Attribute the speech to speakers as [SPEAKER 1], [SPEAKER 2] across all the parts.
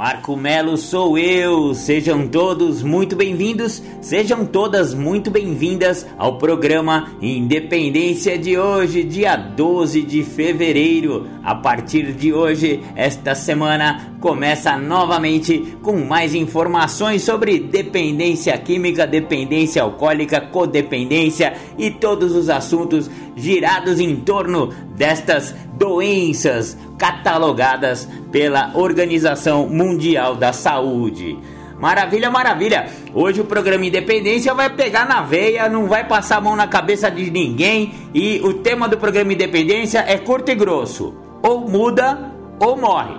[SPEAKER 1] Marco Melo sou eu. Sejam todos muito bem-vindos, sejam todas muito bem-vindas ao programa Independência de hoje, dia 12 de fevereiro. A partir de hoje, esta semana começa novamente com mais informações sobre dependência química, dependência alcoólica, codependência e todos os assuntos girados em torno destas doenças catalogadas pela Organização Mundial da Saúde. Maravilha, maravilha! Hoje o programa Independência vai pegar na veia, não vai passar a mão na cabeça de ninguém e o tema do programa Independência é curto e grosso: ou muda ou morre.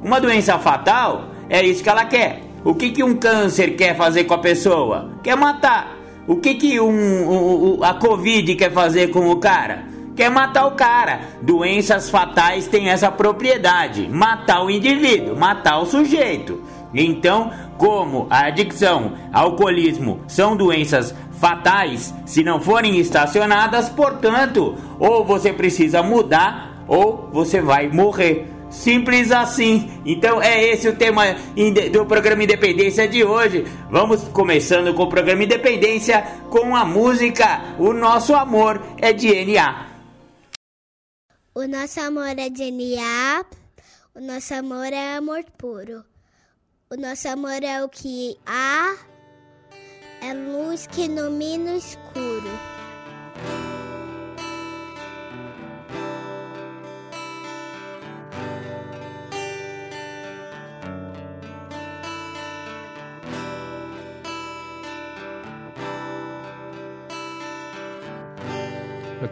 [SPEAKER 1] Uma doença fatal é isso que ela quer. O que, que um câncer quer fazer com a pessoa? Quer matar. O que, que um, um, a Covid quer fazer com o cara? quer matar o cara. Doenças fatais têm essa propriedade: matar o indivíduo, matar o sujeito. Então, como a adicção, alcoolismo são doenças fatais, se não forem estacionadas, portanto, ou você precisa mudar ou você vai morrer. Simples assim. Então é esse o tema do programa Independência de hoje. Vamos começando com o programa Independência com a música O Nosso Amor é DNA.
[SPEAKER 2] O nosso amor é DNA, o nosso amor é amor puro. O nosso amor é o que há, é luz que ilumina o escuro.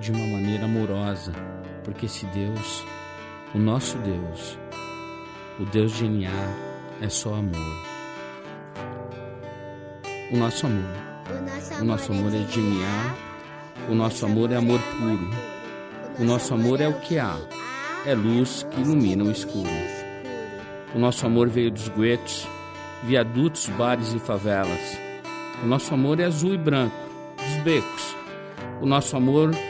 [SPEAKER 3] de uma maneira amorosa porque esse Deus, o nosso Deus, o Deus de NA, é só amor. O nosso amor. O nosso amor é de NA, o nosso amor é amor puro. O nosso amor é o que há, é luz que ilumina o escuro. O nosso amor veio dos guetos, viadutos, bares e favelas. O nosso amor é azul e branco, dos becos. O nosso amor é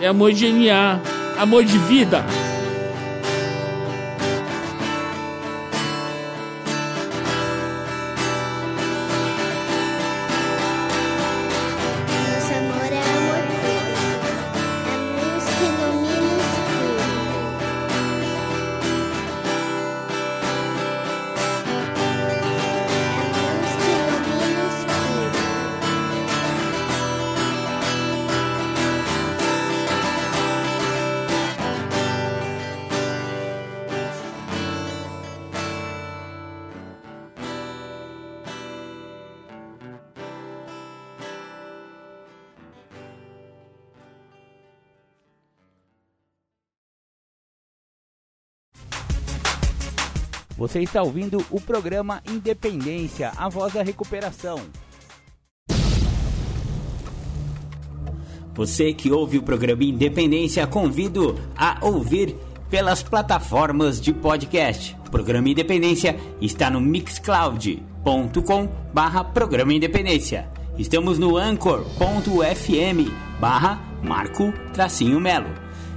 [SPEAKER 3] é amor genial, amor de vida.
[SPEAKER 1] Você está ouvindo o programa Independência, a voz da recuperação. Você que ouve o programa Independência, convido a ouvir pelas plataformas de podcast. O programa Independência está no mixcloud.com barra programa Independência. Estamos no anchor.fm barra Marco Tracinho Melo.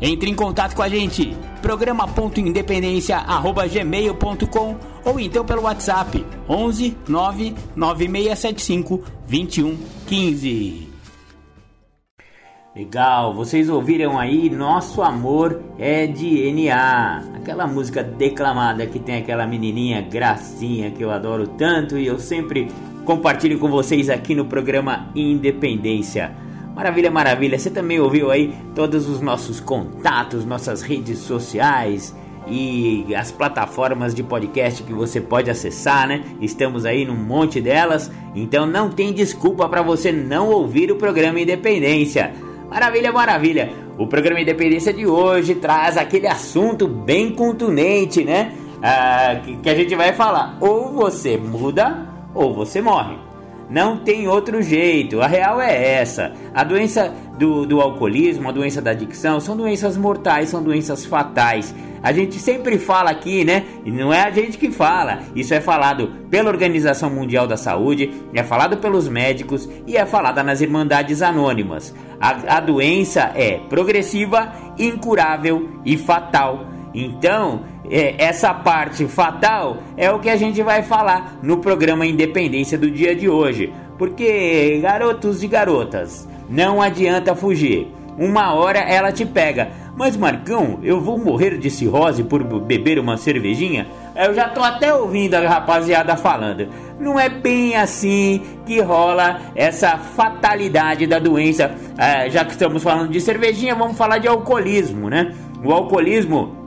[SPEAKER 1] Entre em contato com a gente, programa.independência@gmail.com ou então pelo WhatsApp 11 99675 2115. Legal, vocês ouviram aí Nosso Amor é DNA, aquela música declamada que tem aquela menininha gracinha que eu adoro tanto e eu sempre compartilho com vocês aqui no programa Independência. Maravilha, maravilha. Você também ouviu aí todos os nossos contatos, nossas redes sociais e as plataformas de podcast que você pode acessar, né? Estamos aí num monte delas, então não tem desculpa para você não ouvir o programa Independência. Maravilha, maravilha. O programa Independência de hoje traz aquele assunto bem contundente, né? Ah, que, que a gente vai falar. Ou você muda ou você morre. Não tem outro jeito. A real é essa. A doença do, do alcoolismo, a doença da adicção, são doenças mortais, são doenças fatais. A gente sempre fala aqui, né? E não é a gente que fala. Isso é falado pela Organização Mundial da Saúde, é falado pelos médicos e é falada nas Irmandades Anônimas. A, a doença é progressiva, incurável e fatal. Então, essa parte fatal é o que a gente vai falar no programa Independência do dia de hoje. Porque, garotos e garotas, não adianta fugir. Uma hora ela te pega. Mas Marcão, eu vou morrer de cirrose por beber uma cervejinha? Eu já tô até ouvindo a rapaziada falando. Não é bem assim que rola essa fatalidade da doença. É, já que estamos falando de cervejinha, vamos falar de alcoolismo, né? O alcoolismo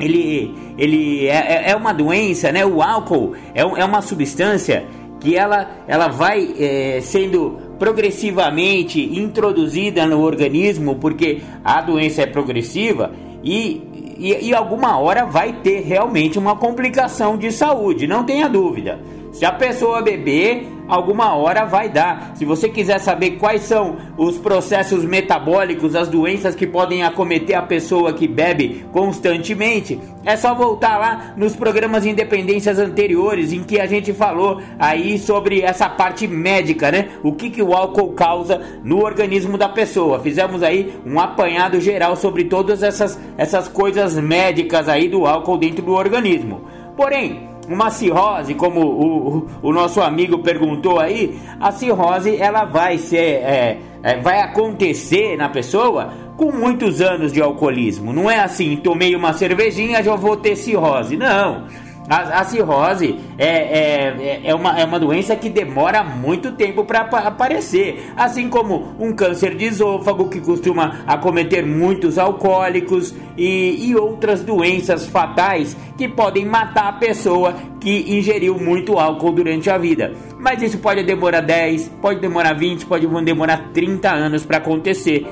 [SPEAKER 1] ele, ele é, é, é uma doença, né? O álcool é, é uma substância que ela, ela vai é, sendo progressivamente introduzida no organismo, porque a doença é progressiva e, e, e alguma hora vai ter realmente uma complicação de saúde, não tenha dúvida. Se a pessoa beber, alguma hora vai dar. Se você quiser saber quais são os processos metabólicos, as doenças que podem acometer a pessoa que bebe constantemente, é só voltar lá nos programas de independências anteriores em que a gente falou aí sobre essa parte médica, né? O que, que o álcool causa no organismo da pessoa. Fizemos aí um apanhado geral sobre todas essas, essas coisas médicas aí do álcool dentro do organismo. Porém, uma cirrose, como o, o, nosso amigo perguntou aí, a cirrose ela vai ser, é, é, vai acontecer na pessoa com muitos anos de alcoolismo. Não é assim, tomei uma cervejinha já vou ter cirrose. Não. A, a cirrose é, é, é, uma, é uma doença que demora muito tempo para aparecer, assim como um câncer de esôfago que costuma acometer muitos alcoólicos e, e outras doenças fatais que podem matar a pessoa que ingeriu muito álcool durante a vida. Mas isso pode demorar 10, pode demorar 20, pode demorar 30 anos para acontecer.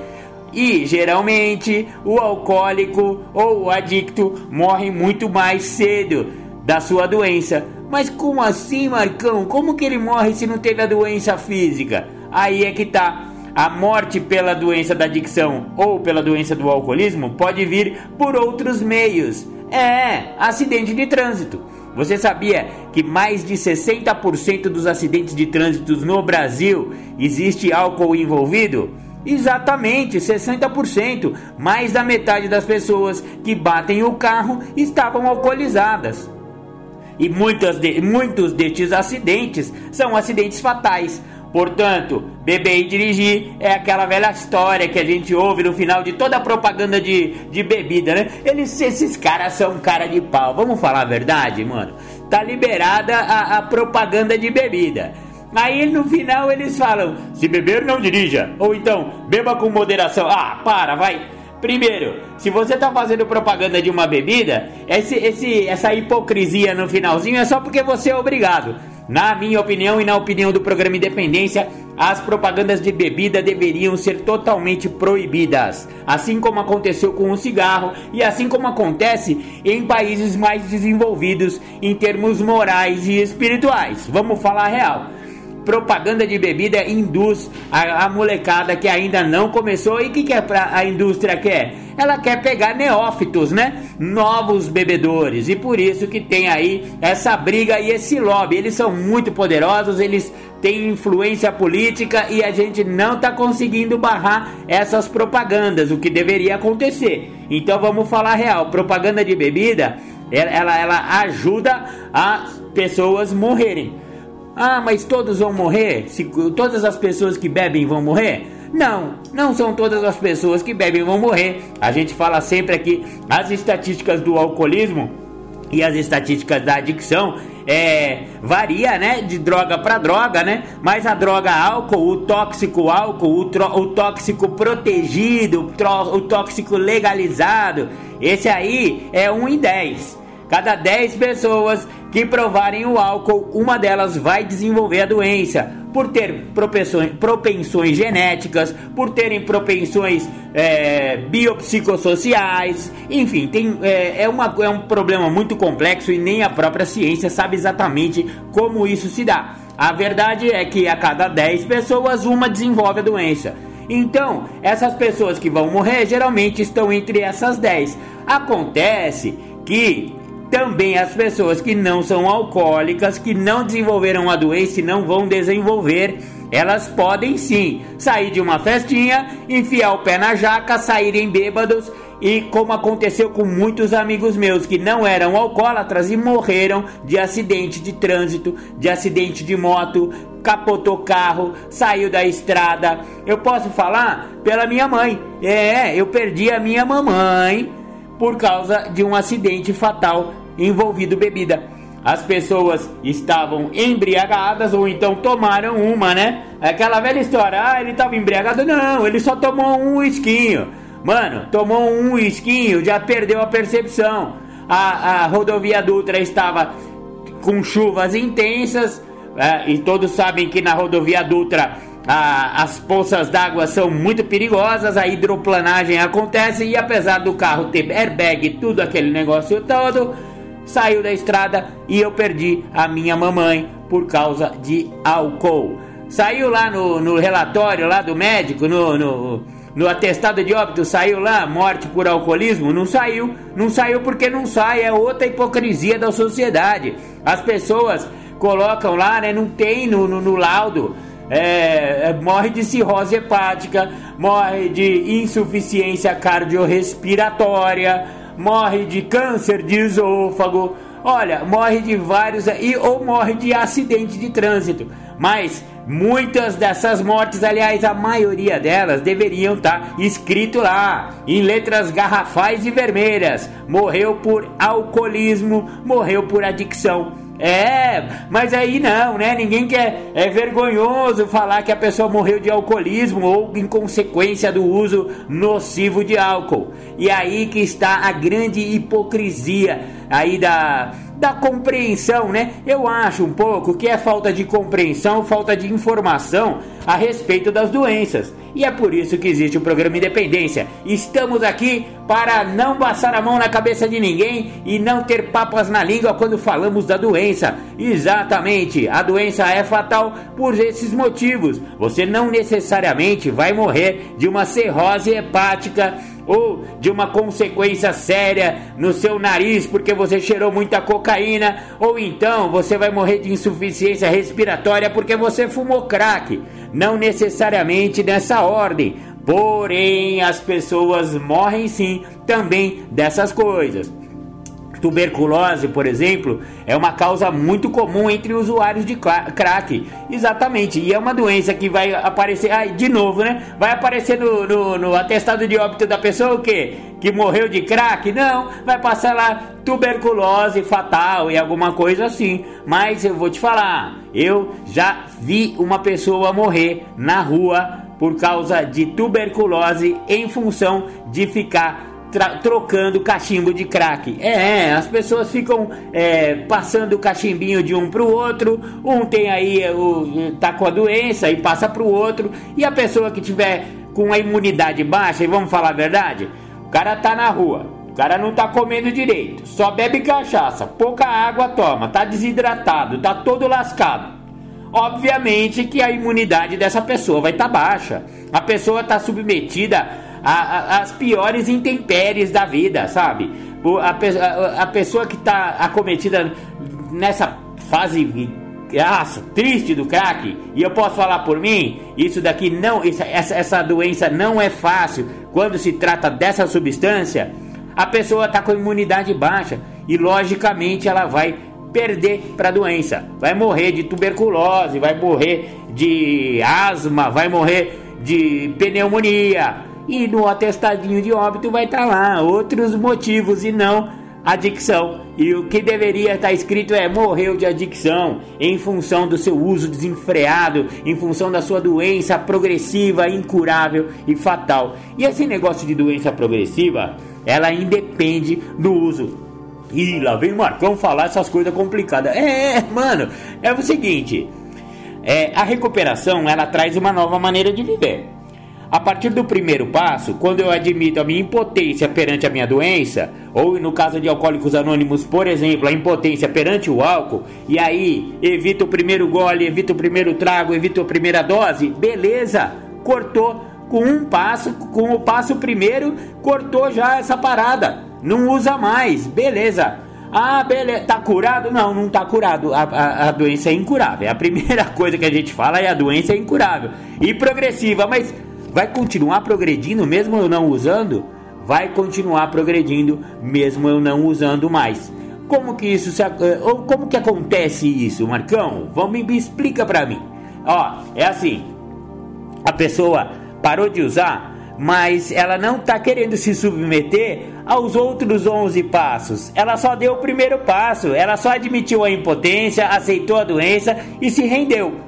[SPEAKER 1] E geralmente o alcoólico ou o adicto morre muito mais cedo da sua doença. Mas como assim, Marcão? Como que ele morre se não teve a doença física? Aí é que tá. A morte pela doença da adicção ou pela doença do alcoolismo pode vir por outros meios. É, acidente de trânsito. Você sabia que mais de 60% dos acidentes de trânsito no Brasil existe álcool envolvido? Exatamente, 60%. Mais da metade das pessoas que batem o carro estavam alcoolizadas. E muitas de, muitos destes acidentes são acidentes fatais. Portanto, beber e dirigir é aquela velha história que a gente ouve no final de toda a propaganda de, de bebida, né? Eles, esses caras são cara de pau. Vamos falar a verdade, mano? Tá liberada a, a propaganda de bebida. Aí no final eles falam: se beber, não dirija. Ou então, beba com moderação. Ah, para, vai. Primeiro, se você está fazendo propaganda de uma bebida, esse, esse, essa hipocrisia no finalzinho é só porque você é obrigado. Na minha opinião e na opinião do programa Independência, as propagandas de bebida deveriam ser totalmente proibidas, assim como aconteceu com o cigarro e assim como acontece em países mais desenvolvidos em termos morais e espirituais. Vamos falar real propaganda de bebida induz a, a molecada que ainda não começou. E o que, que é a indústria quer? Ela quer pegar neófitos, né? Novos bebedores. E por isso que tem aí essa briga e esse lobby. Eles são muito poderosos, eles têm influência política e a gente não está conseguindo barrar essas propagandas, o que deveria acontecer. Então vamos falar real: propaganda de bebida ela, ela, ela ajuda as pessoas morrerem. Ah, mas todos vão morrer? Se, todas as pessoas que bebem vão morrer? Não, não são todas as pessoas que bebem vão morrer. A gente fala sempre aqui as estatísticas do alcoolismo e as estatísticas da adicção é, varia, né, de droga para droga, né? Mas a droga álcool, o tóxico álcool, o, tro, o tóxico protegido, o, o tóxico legalizado, esse aí é 1 em 10. Cada 10 pessoas que provarem o álcool, uma delas vai desenvolver a doença por ter propensões, propensões genéticas, por terem propensões é, biopsicossociais, enfim, tem, é, é, uma, é um problema muito complexo e nem a própria ciência sabe exatamente como isso se dá. A verdade é que a cada 10 pessoas, uma desenvolve a doença. Então, essas pessoas que vão morrer geralmente estão entre essas 10. Acontece que também as pessoas que não são alcoólicas, que não desenvolveram a doença e não vão desenvolver, elas podem sim sair de uma festinha, enfiar o pé na jaca, saírem bêbados e como aconteceu com muitos amigos meus que não eram alcoólatras e morreram de acidente de trânsito, de acidente de moto, capotou carro, saiu da estrada. Eu posso falar pela minha mãe. É, eu perdi a minha mamãe por causa de um acidente fatal envolvido bebida. As pessoas estavam embriagadas ou então tomaram uma, né? Aquela velha história, ah, ele estava embriagado. Não, ele só tomou um esquinho. Mano, tomou um esquinho, já perdeu a percepção. A, a rodovia Dutra estava com chuvas intensas, é, e todos sabem que na rodovia Dutra a, as poças d'água são muito perigosas, a hidroplanagem acontece e apesar do carro ter airbag, tudo aquele negócio todo, saiu da estrada e eu perdi a minha mamãe por causa de álcool. Saiu lá no, no relatório lá do médico, no, no, no atestado de óbito, saiu lá morte por alcoolismo? Não saiu. Não saiu porque não sai, é outra hipocrisia da sociedade. As pessoas colocam lá, né? Não tem no, no, no laudo é, é, morre de cirrose hepática, morre de insuficiência cardiorrespiratória, morre de câncer de esôfago. olha, morre de vários e ou morre de acidente de trânsito. Mas muitas dessas mortes, aliás, a maioria delas deveriam estar tá escrito lá em letras garrafais e vermelhas. Morreu por alcoolismo, morreu por adicção. É, mas aí não, né? Ninguém quer. É vergonhoso falar que a pessoa morreu de alcoolismo ou em consequência do uso nocivo de álcool. E aí que está a grande hipocrisia aí da, da compreensão, né? Eu acho um pouco que é falta de compreensão, falta de informação a respeito das doenças. E é por isso que existe o programa Independência. Estamos aqui para não passar a mão na cabeça de ninguém e não ter papas na língua quando falamos da doença. Exatamente, a doença é fatal por esses motivos. Você não necessariamente vai morrer de uma cirrose hepática ou de uma consequência séria no seu nariz porque você cheirou muita cocaína, ou então você vai morrer de insuficiência respiratória porque você fumou crack. Não necessariamente nessa ordem, porém as pessoas morrem sim também dessas coisas. Tuberculose, por exemplo, é uma causa muito comum entre usuários de crack. Exatamente. E é uma doença que vai aparecer. Ai, de novo, né? Vai aparecer no, no, no atestado de óbito da pessoa o quê? Que morreu de crack? Não. Vai passar lá tuberculose fatal e alguma coisa assim. Mas eu vou te falar. Eu já vi uma pessoa morrer na rua por causa de tuberculose em função de ficar trocando cachimbo de crack. É, as pessoas ficam é, passando o cachimbinho de um para o outro. Um tem aí o tá com a doença e passa para o outro. E a pessoa que tiver com a imunidade baixa, e vamos falar a verdade, o cara tá na rua. O cara não tá comendo direito, só bebe cachaça, pouca água toma, tá desidratado, tá todo lascado. Obviamente que a imunidade dessa pessoa vai estar tá baixa. A pessoa está submetida a, a, as piores intempéries da vida, sabe? A, a, pessoa que está acometida nessa fase nossa, triste do crack, e eu posso falar por mim, isso daqui não, essa, essa doença não é fácil quando se trata dessa substância. A pessoa está com imunidade baixa e logicamente ela vai perder para a doença, vai morrer de tuberculose, vai morrer de asma, vai morrer de pneumonia, e no atestadinho de óbito vai estar tá lá outros motivos e não adicção. E o que deveria estar tá escrito é morreu de adicção em função do seu uso desenfreado, em função da sua doença progressiva, incurável e fatal. E esse negócio de doença progressiva, ela independe do uso. E lá vem o Marcão falar essas coisas complicadas. É, mano, é o seguinte, é, a recuperação ela traz uma nova maneira de viver. A partir do primeiro passo, quando eu admito a minha impotência perante a minha doença, ou no caso de alcoólicos anônimos, por exemplo, a impotência perante o álcool, e aí evito o primeiro gole, evito o primeiro trago, evito a primeira dose, beleza, cortou com um passo, com o passo primeiro, cortou já essa parada, não usa mais, beleza. Ah, beleza, tá curado? Não, não tá curado. A, a, a, doença é incurável. A primeira coisa que a gente fala é a doença é incurável e progressiva, mas vai continuar progredindo mesmo eu não usando? Vai continuar progredindo mesmo eu não usando mais. Como que isso se, eh, ou como que acontece isso, Marcão? Vamos me explica para mim. Ó, é assim. A pessoa parou de usar, mas ela não está querendo se submeter aos outros 11 passos. Ela só deu o primeiro passo, ela só admitiu a impotência, aceitou a doença e se rendeu.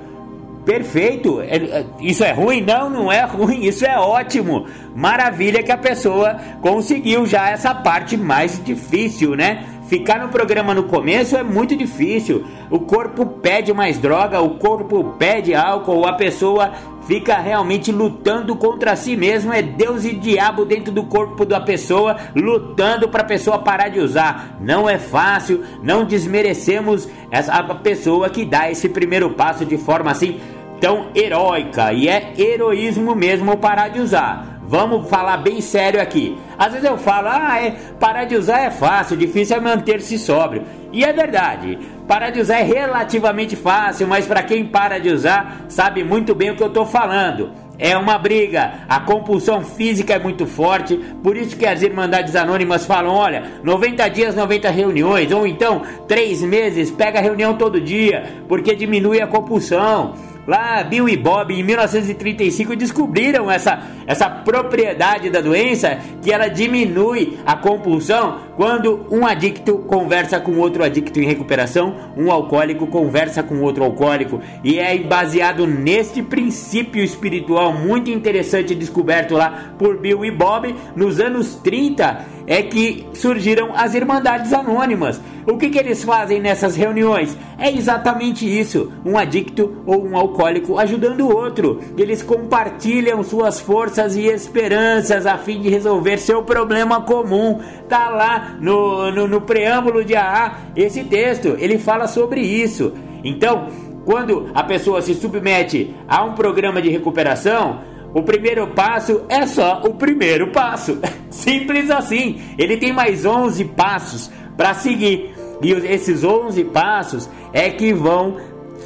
[SPEAKER 1] Perfeito. É, isso é ruim? Não, não é ruim. Isso é ótimo. Maravilha que a pessoa conseguiu já essa parte mais difícil, né? Ficar no programa no começo é muito difícil. O corpo pede mais droga, o corpo pede álcool, a pessoa fica realmente lutando contra si mesmo. É Deus e diabo dentro do corpo da pessoa, lutando para a pessoa parar de usar. Não é fácil, não desmerecemos essa pessoa que dá esse primeiro passo de forma assim tão heróica e é heroísmo mesmo parar de usar. Vamos falar bem sério aqui. Às vezes eu falo, ah, é, parar de usar é fácil, difícil é manter-se sóbrio. E é verdade, parar de usar é relativamente fácil, mas para quem para de usar sabe muito bem o que eu estou falando. é uma briga. A compulsão física é muito forte, por isso que as Irmandades Anônimas falam: olha, 90 dias, 90 reuniões, ou então 3 meses, pega reunião todo dia, porque diminui a compulsão. Lá, Bill e Bob, em 1935, descobriram essa, essa propriedade da doença que ela diminui a compulsão quando um adicto conversa com outro adicto em recuperação, um alcoólico conversa com outro alcoólico. E é baseado neste princípio espiritual muito interessante descoberto lá por Bill e Bob nos anos 30 é que surgiram as Irmandades Anônimas. O que, que eles fazem nessas reuniões? É exatamente isso: um adicto ou um alcoólico ajudando o outro. Eles compartilham suas forças e esperanças a fim de resolver seu problema comum. Tá lá no, no, no preâmbulo de AA esse texto, ele fala sobre isso. Então, quando a pessoa se submete a um programa de recuperação, o primeiro passo é só o primeiro passo. Simples assim. Ele tem mais 11 passos para seguir. E esses 11 passos é que vão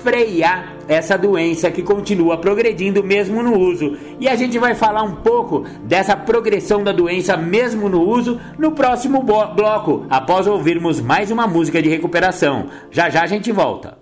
[SPEAKER 1] frear essa doença que continua progredindo mesmo no uso. E a gente vai falar um pouco dessa progressão da doença mesmo no uso no próximo bloco, após ouvirmos mais uma música de recuperação. Já já a gente volta.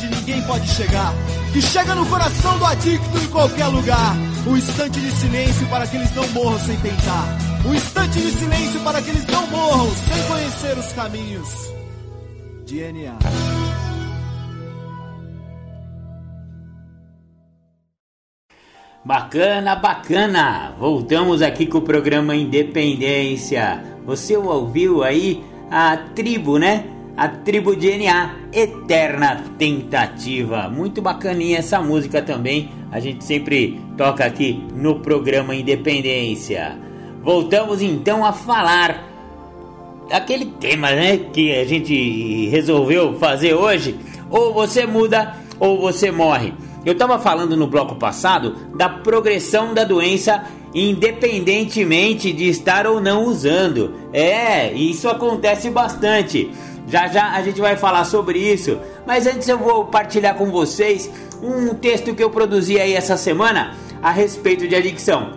[SPEAKER 4] ninguém pode chegar. Que chega no coração do adicto em qualquer lugar. Um instante de silêncio para que eles não morram sem tentar. Um instante de silêncio para que eles não morram sem conhecer os caminhos. DNA.
[SPEAKER 1] Bacana, bacana! Voltamos aqui com o programa Independência. Você ouviu aí a tribo, né? A tribo DNA, Eterna Tentativa. Muito bacaninha essa música também. A gente sempre toca aqui no programa Independência. Voltamos então a falar aquele tema, né, que a gente resolveu fazer hoje. Ou você muda ou você morre. Eu estava falando no bloco passado da progressão da doença independentemente de estar ou não usando. É, isso acontece bastante. Já já a gente vai falar sobre isso, mas antes eu vou partilhar com vocês um texto que eu produzi aí essa semana a respeito de adicção.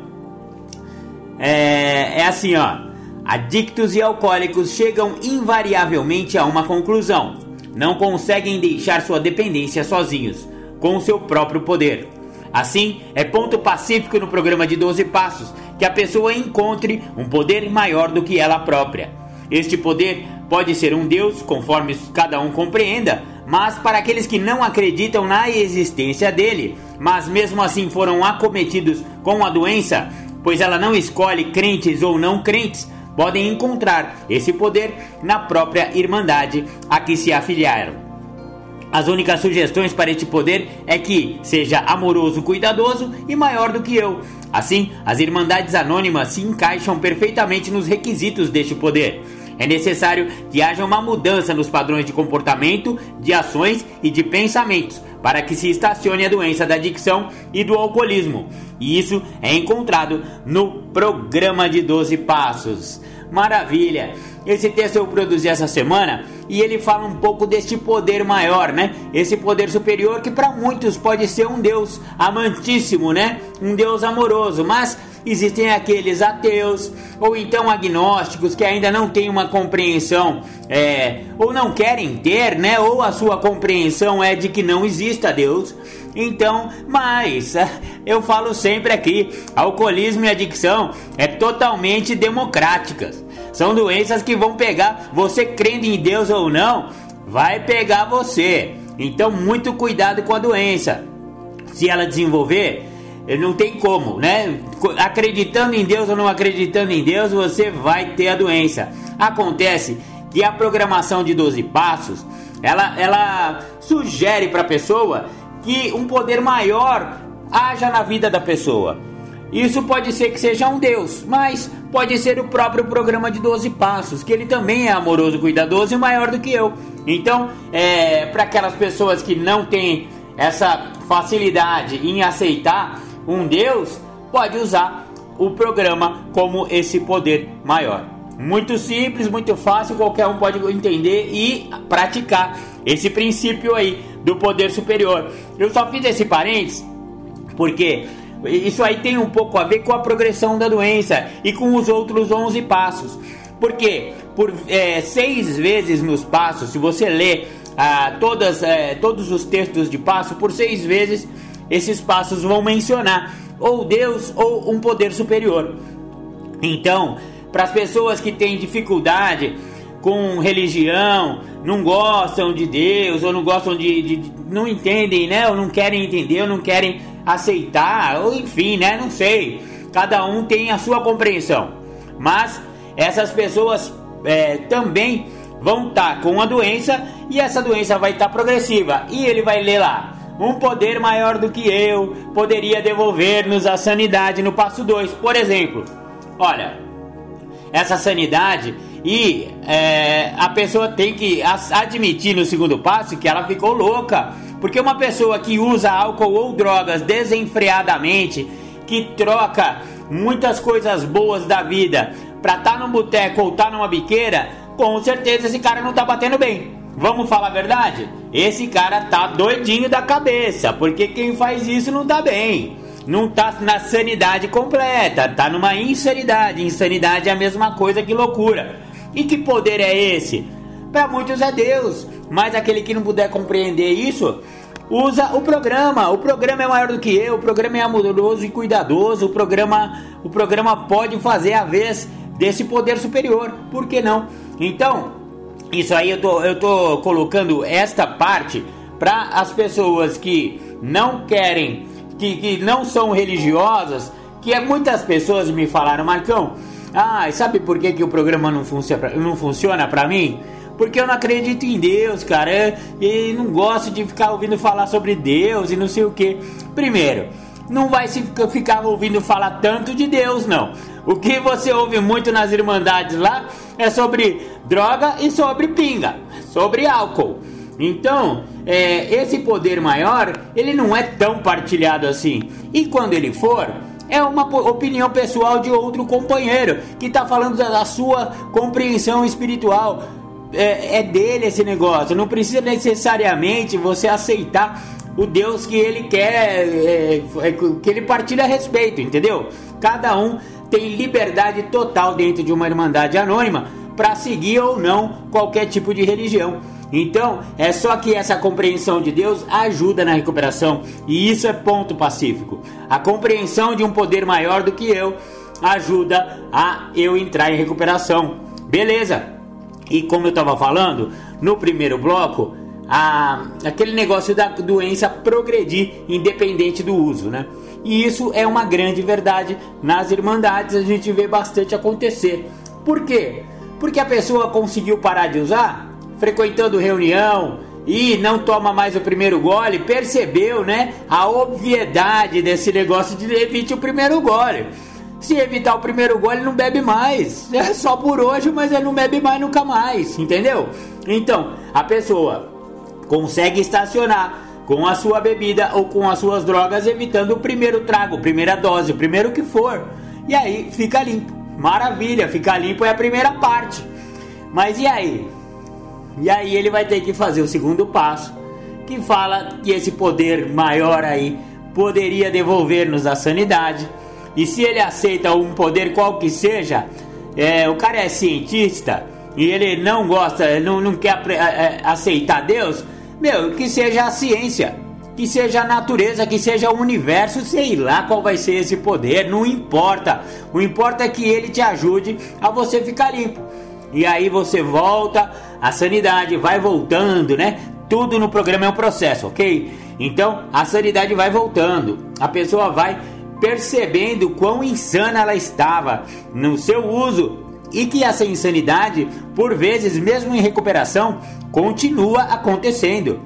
[SPEAKER 1] É, é assim, ó. Adictos e alcoólicos chegam invariavelmente a uma conclusão: não conseguem deixar sua dependência sozinhos com o seu próprio poder. Assim, é ponto pacífico no programa de 12 Passos que a pessoa encontre um poder maior do que ela própria. Este poder pode ser um Deus, conforme cada um compreenda, mas para aqueles que não acreditam na existência dele, mas mesmo assim foram acometidos com a doença, pois ela não escolhe crentes ou não crentes, podem encontrar esse poder na própria irmandade a que se afiliaram. As únicas sugestões para este poder é que seja amoroso, cuidadoso e maior do que eu. Assim, as Irmandades Anônimas se encaixam perfeitamente nos requisitos deste poder. É necessário que haja uma mudança nos padrões de comportamento, de ações e de pensamentos para que se estacione a doença da adicção e do alcoolismo. E isso é encontrado no programa de 12 passos. Maravilha! Esse texto eu produzi essa semana e ele fala um pouco deste poder maior, né? Esse poder superior que para muitos pode ser um Deus amantíssimo, né? Um Deus amoroso, mas existem aqueles ateus ou então agnósticos que ainda não têm uma compreensão é, ou não querem ter, né? Ou a sua compreensão é de que não exista Deus. Então, mas eu falo sempre aqui, alcoolismo e adicção é totalmente democráticas. São doenças que vão pegar você crendo em Deus ou não, vai pegar você. Então, muito cuidado com a doença. Se ela desenvolver, não tem como, né? Acreditando em Deus ou não acreditando em Deus, você vai ter a doença. Acontece que a programação de 12 passos, ela, ela sugere para a pessoa que um poder maior haja na vida da pessoa. Isso pode ser que seja um Deus, mas pode ser o próprio programa de 12 passos, que ele também é amoroso, cuidadoso e maior do que eu. Então, é, para aquelas pessoas que não têm essa facilidade em aceitar um Deus, pode usar o programa como esse poder maior. Muito simples, muito fácil, qualquer um pode entender e praticar esse princípio aí do poder superior. Eu só fiz esse parênteses porque isso aí tem um pouco a ver com a progressão da doença e com os outros 11 passos. Porque por é, seis vezes nos passos, se você lê ah, todas, é, todos os textos de passo, por seis vezes esses passos vão mencionar ou Deus ou um poder superior. Então, para as pessoas que têm dificuldade com religião, não gostam de Deus, ou não gostam de, de, não entendem, né? Ou não querem entender, ou não querem aceitar, ou enfim, né? Não sei. Cada um tem a sua compreensão. Mas essas pessoas é, também vão estar tá com a doença e essa doença vai estar tá progressiva. E ele vai ler lá um poder maior do que eu poderia devolver-nos a sanidade no passo 2. Por exemplo, olha, essa sanidade e é, a pessoa tem que admitir no segundo passo que ela ficou louca. Porque uma pessoa que usa álcool ou drogas desenfreadamente, que troca muitas coisas boas da vida pra estar tá no boteco ou estar tá numa biqueira, com certeza esse cara não tá batendo bem. Vamos falar a verdade? Esse cara tá doidinho da cabeça, porque quem faz isso não tá bem. Não tá na sanidade completa, tá numa insanidade. Insanidade é a mesma coisa que loucura. E que poder é esse? Para muitos é Deus, mas aquele que não puder compreender isso, usa o programa. O programa é maior do que eu, o programa é amoroso e cuidadoso, o programa, o programa pode fazer a vez desse poder superior. Por que não? Então, isso aí eu tô, eu tô colocando esta parte para as pessoas que não querem, que, que não são religiosas, que é, muitas pessoas me falaram, Marcão, ah, sabe por que, que o programa não funciona, não funciona pra mim? Porque eu não acredito em Deus, cara. E não gosto de ficar ouvindo falar sobre Deus e não sei o que. Primeiro, não vai se ficar ouvindo falar tanto de Deus, não. O que você ouve muito nas irmandades lá é sobre droga e sobre pinga, sobre álcool. Então, é, esse poder maior, ele não é tão partilhado assim. E quando ele for, é uma opinião pessoal de outro companheiro que está falando da sua compreensão espiritual. É, é, dele esse negócio. Não precisa necessariamente você aceitar o Deus que ele quer, é, é, que ele partilha respeito, entendeu? Cada um tem liberdade total dentro de uma irmandade anônima para seguir ou não qualquer tipo de religião. Então, é só que essa compreensão de Deus ajuda na recuperação, e isso é ponto pacífico. A compreensão de um poder maior do que eu ajuda a eu entrar em recuperação. Beleza? E como eu estava falando no primeiro bloco, a, aquele negócio da doença progredir independente do uso, né? E isso é uma grande verdade nas irmandades, a gente vê bastante acontecer. Por quê? Porque a pessoa conseguiu parar de usar frequentando reunião e não toma mais o primeiro gole, percebeu, né, a obviedade desse negócio de evite o primeiro gole. Se evitar o primeiro gole, não bebe mais. É só por hoje, mas ele não bebe mais nunca mais, entendeu? Então, a pessoa consegue estacionar com a sua bebida ou com as suas drogas, evitando o primeiro trago, primeira dose, o primeiro que for. E aí fica limpo. Maravilha, fica limpo é a primeira parte. Mas e aí? E aí ele vai ter que fazer o segundo passo, que fala que esse poder maior aí poderia devolver-nos a sanidade. E se ele aceita um poder qual que seja, é, o cara é cientista e ele não gosta, não, não quer aceitar Deus, meu, que seja a ciência, que seja a natureza, que seja o universo, sei lá qual vai ser esse poder, não importa. O importa é que ele te ajude a você ficar limpo. E aí você volta a sanidade vai voltando, né? Tudo no programa é um processo, ok? Então a sanidade vai voltando, a pessoa vai percebendo quão insana ela estava no seu uso e que essa insanidade, por vezes, mesmo em recuperação, continua acontecendo.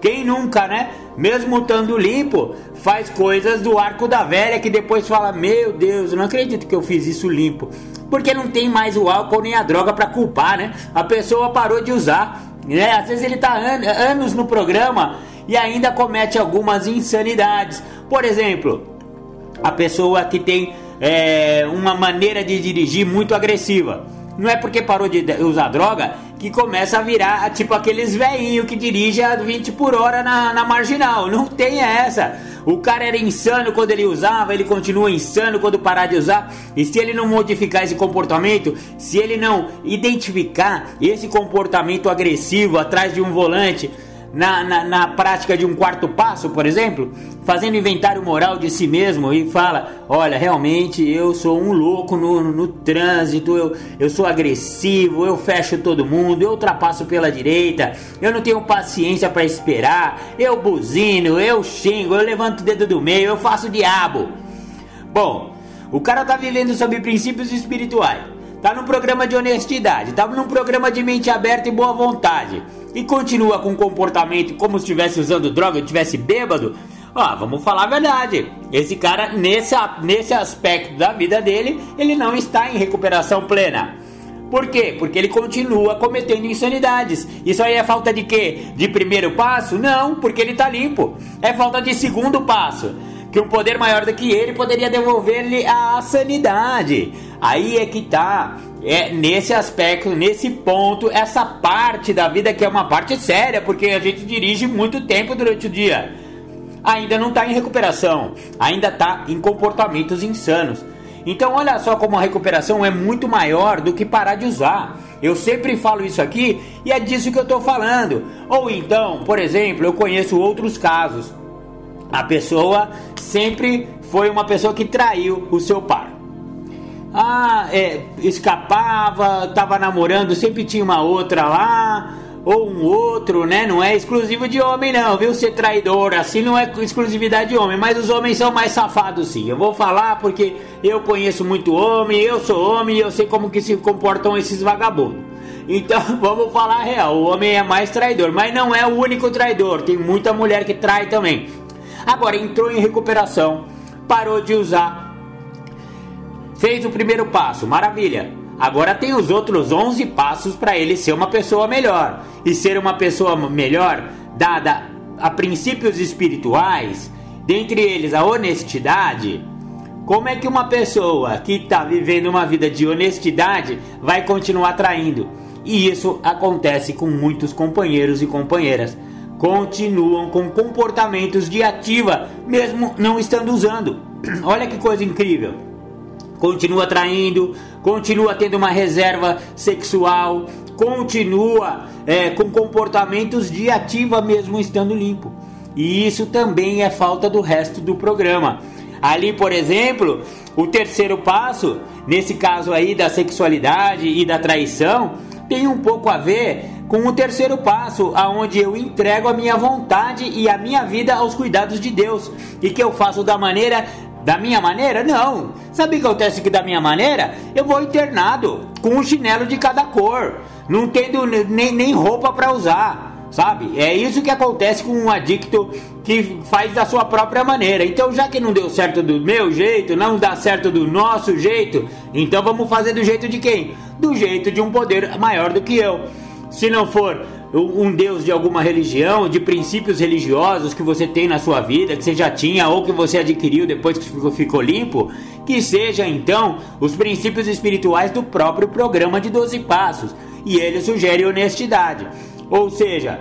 [SPEAKER 1] Quem nunca, né? Mesmo estando limpo, faz coisas do arco da velha que depois fala: Meu Deus, eu não acredito que eu fiz isso limpo porque não tem mais o álcool nem a droga para culpar, né? A pessoa parou de usar, né? Às vezes ele tá an anos no programa e ainda comete algumas insanidades. Por exemplo, a pessoa que tem é, uma maneira de dirigir muito agressiva. Não é porque parou de usar droga que começa a virar tipo aqueles velhinhos que dirigem a 20 por hora na, na marginal. Não tem essa. O cara era insano quando ele usava, ele continua insano quando parar de usar. E se ele não modificar esse comportamento, se ele não identificar esse comportamento agressivo atrás de um volante, na, na, na, prática de um quarto passo, por exemplo, fazendo inventário moral de si mesmo e fala: Olha, realmente eu sou um louco no, no, trânsito, eu, eu sou agressivo, eu fecho todo mundo, eu ultrapasso pela direita, eu não tenho paciência para esperar, eu buzino, eu xingo, eu levanto o dedo do meio, eu faço diabo. Bom, o cara tá vivendo sob princípios espirituais tá num programa de honestidade, tá num programa de mente aberta e boa vontade, e continua com comportamento como se estivesse usando droga, estivesse bêbado, ó, vamos falar a verdade. Esse cara, nesse, nesse aspecto da vida dele, ele não está em recuperação plena. Por quê? Porque ele continua cometendo insanidades. Isso aí é falta de quê? De primeiro passo? Não, porque ele está limpo. É falta de segundo passo. Que um poder maior do que ele poderia devolver-lhe a sanidade. Aí é que tá. É nesse aspecto, nesse ponto, essa parte da vida que é uma parte séria, porque a gente dirige muito tempo durante o dia. Ainda não está em recuperação, ainda está em comportamentos insanos. Então, olha só como a recuperação é muito maior do que parar de usar. Eu sempre falo isso aqui e é disso que eu estou falando. Ou então, por exemplo, eu conheço outros casos. A pessoa sempre foi uma pessoa que traiu o seu par. Ah, é, escapava, estava namorando, sempre tinha uma outra lá ou um outro, né? Não é exclusivo de homem, não, viu? Ser traidor assim não é exclusividade de homem, mas os homens são mais safados, sim. Eu vou falar porque eu conheço muito homem, eu sou homem e eu sei como que se comportam esses vagabundos. Então vamos falar real: o homem é mais traidor, mas não é o único traidor, tem muita mulher que trai também. Agora entrou em recuperação, parou de usar, fez o primeiro passo, maravilha Agora tem os outros 11 passos para ele ser uma pessoa melhor. E ser uma pessoa melhor, dada a princípios espirituais, dentre eles a honestidade. Como é que uma pessoa que está vivendo uma vida de honestidade vai continuar traindo? E isso acontece com muitos companheiros e companheiras. Continuam com comportamentos de ativa, mesmo não estando usando. Olha que coisa incrível continua traindo, continua tendo uma reserva sexual, continua é, com comportamentos de ativa mesmo estando limpo. E isso também é falta do resto do programa. Ali, por exemplo, o terceiro passo, nesse caso aí da sexualidade e da traição, tem um pouco a ver com o terceiro passo, aonde eu entrego a minha vontade e a minha vida aos cuidados de Deus e que eu faço da maneira da minha maneira? Não. Sabe o que acontece que da minha maneira? Eu vou internado com um chinelo de cada cor, não tendo nem, nem roupa para usar, sabe? É isso que acontece com um adicto que faz da sua própria maneira. Então, já que não deu certo do meu jeito, não dá certo do nosso jeito, então vamos fazer do jeito de quem? Do jeito de um poder maior do que eu. Se não for um Deus de alguma religião, de princípios religiosos que você tem na sua vida, que você já tinha ou que você adquiriu depois que ficou, limpo, que seja então os princípios espirituais do próprio programa de 12 passos. E ele sugere honestidade. Ou seja,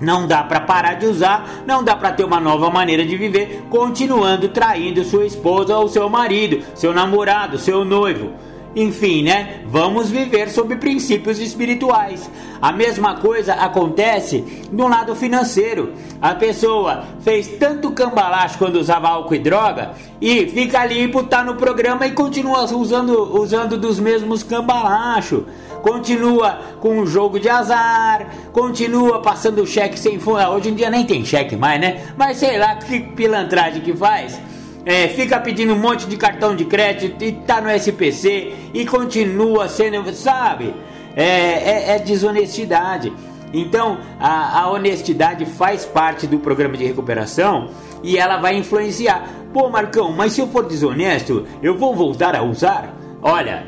[SPEAKER 1] não dá para parar de usar, não dá para ter uma nova maneira de viver continuando traindo sua esposa ou seu marido, seu namorado, seu noivo. Enfim, né? Vamos viver sob princípios espirituais. A mesma coisa acontece no lado financeiro. A pessoa fez tanto cambalacho quando usava álcool e droga e fica limpo, tá no programa e continua usando, usando dos mesmos cambalachos. Continua com o jogo de azar, continua passando cheque sem fundo. Hoje em dia nem tem cheque mais, né? Mas sei lá que pilantragem que faz é, fica pedindo um monte de cartão de crédito e tá no SPC e continua sendo, sabe? É, é, é desonestidade. Então, a, a, honestidade faz parte do programa de recuperação e ela vai influenciar. Pô, Marcão, mas se eu for desonesto, eu vou voltar a usar? Olha,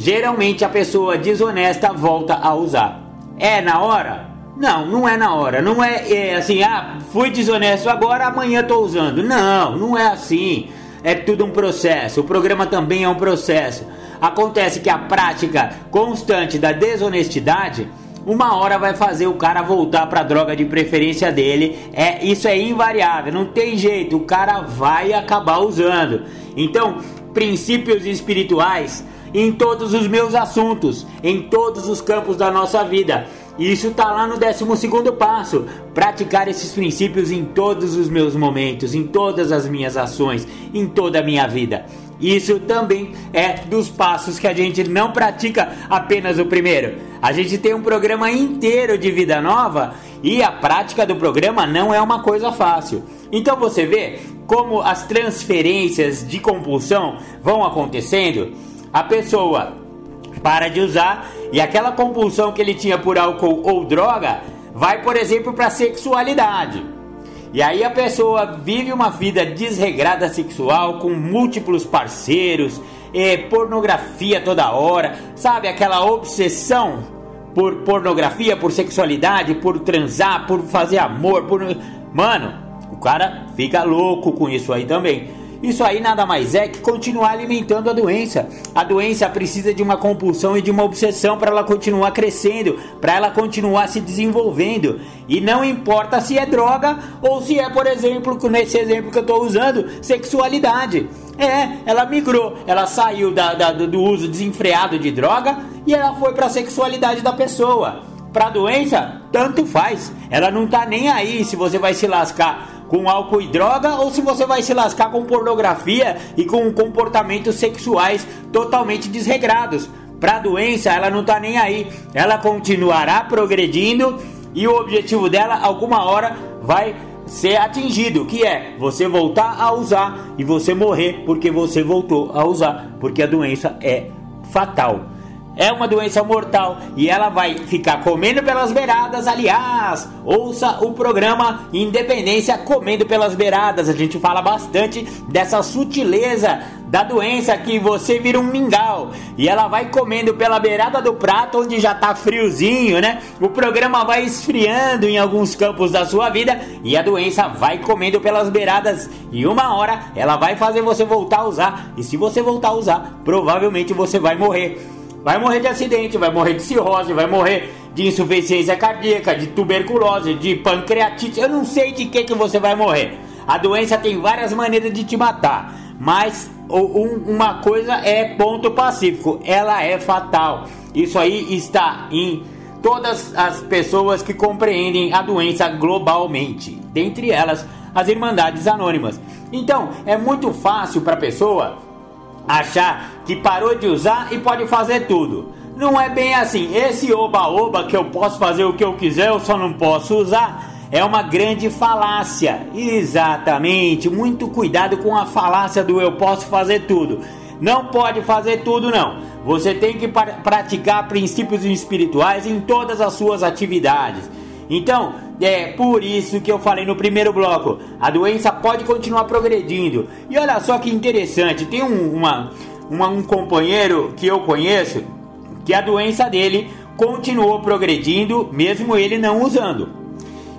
[SPEAKER 1] geralmente a pessoa desonesta volta a usar. É na hora? Não, não é na hora. Não é, é assim, ah, fui desonesto agora, amanhã estou usando. Não, não é assim. É tudo um processo. O programa também é um processo. Acontece que a prática constante da desonestidade uma hora vai fazer o cara voltar para a droga de preferência dele. É, isso é invariável, não tem jeito, o cara vai acabar usando. Então, princípios espirituais em todos os meus assuntos, em todos os campos da nossa vida. Isso está lá no 12 passo. Praticar esses princípios em todos os meus momentos, em todas as minhas ações, em toda a minha vida. Isso também é dos passos que a gente não pratica apenas o primeiro. A gente tem um programa inteiro de vida nova e a prática do programa não é uma coisa fácil. Então você vê como as transferências de compulsão vão acontecendo. A pessoa para de usar e aquela compulsão que ele tinha por álcool ou droga vai, por exemplo, para sexualidade. E aí a pessoa vive uma vida desregrada sexual com múltiplos parceiros, é, pornografia toda hora, sabe? Aquela obsessão por pornografia, por sexualidade, por transar, por fazer amor, por. Mano, o cara fica louco com isso aí também. Isso aí nada mais é que continuar alimentando a doença. A doença precisa de uma compulsão e de uma obsessão para ela continuar crescendo, para ela continuar se desenvolvendo. E não importa se é droga ou se é, por exemplo, nesse exemplo que eu estou usando, sexualidade. É, ela migrou, ela saiu da, da, do uso desenfreado de droga e ela foi para a sexualidade da pessoa. Para doença, tanto faz. Ela não tá nem aí se você vai se lascar com álcool e droga ou se você vai se lascar com pornografia e com comportamentos sexuais totalmente desregrados. Para doença, ela não tá nem aí. Ela continuará progredindo e o objetivo dela alguma hora vai ser atingido, que é você voltar a usar e você morrer porque você voltou a usar, porque a doença é fatal é uma doença mortal e ela vai ficar comendo pelas beiradas. Aliás, ouça o programa Independência Comendo pelas Beiradas. A gente fala bastante dessa sutileza da doença que você vira um mingau e ela vai comendo pela beirada do prato onde já tá friozinho, né? O programa vai esfriando em alguns campos da sua vida e a doença vai comendo pelas beiradas e uma hora ela vai fazer você voltar a usar. E se você voltar a usar, provavelmente você vai morrer. Vai morrer de acidente, vai morrer de cirrose, vai morrer de insuficiência cardíaca, de tuberculose, de pancreatite. Eu não sei de que, que você vai morrer. A doença tem várias maneiras de te matar, mas uma coisa é ponto pacífico: ela é fatal. Isso aí está em todas as pessoas que compreendem a doença globalmente, dentre elas as Irmandades Anônimas. Então, é muito fácil para a pessoa achar que parou de usar e pode fazer tudo. Não é bem assim. Esse oba-oba que eu posso fazer o que eu quiser, eu só não posso usar, é uma grande falácia. Exatamente. Muito cuidado com a falácia do eu posso fazer tudo. Não pode fazer tudo, não. Você tem que praticar princípios espirituais em todas as suas atividades. Então, é por isso que eu falei no primeiro bloco: a doença pode continuar progredindo. E olha só que interessante: tem um, uma, uma, um companheiro que eu conheço que a doença dele continuou progredindo, mesmo ele não usando.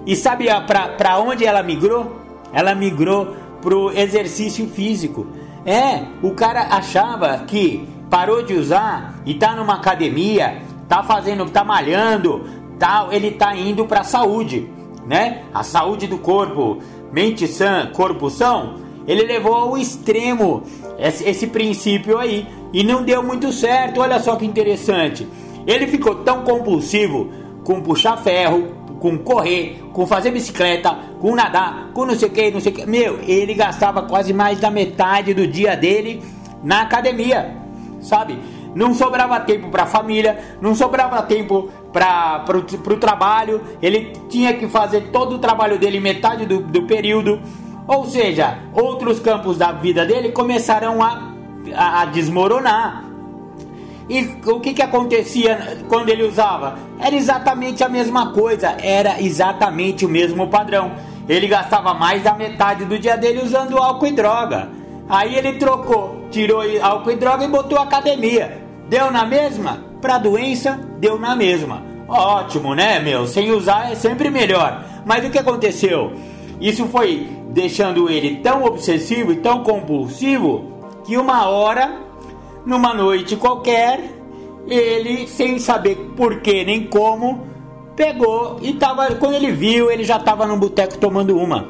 [SPEAKER 1] E sabe para onde ela migrou? Ela migrou pro exercício físico. É, o cara achava que parou de usar e tá numa academia, tá fazendo, tá malhando, tal, ele está indo para a saúde, né? A saúde do corpo, mente sã, corpo são. Ele levou ao extremo esse, esse princípio aí e não deu muito certo. Olha só que interessante. Ele ficou tão compulsivo com puxar ferro, com correr, com fazer bicicleta, com nadar, com não sei o que, não sei o que. Meu, ele gastava quase mais da metade do dia dele na academia, sabe? Não sobrava tempo para a família, não sobrava tempo para o trabalho, ele tinha que fazer todo o trabalho dele metade do, do período. Ou seja, outros campos da vida dele começaram a, a, a desmoronar. E o que, que acontecia quando ele usava? Era exatamente a mesma coisa, era exatamente o mesmo padrão. Ele gastava mais da metade do dia dele usando álcool e droga. Aí ele trocou, tirou álcool e droga e botou academia. Deu na mesma? Para doença, deu na mesma. Ótimo, né, meu? Sem usar é sempre melhor. Mas o que aconteceu? Isso foi deixando ele tão obsessivo e tão compulsivo que uma hora, numa noite qualquer, ele, sem saber por que nem como, pegou e tava. Quando ele viu, ele já tava no boteco tomando uma.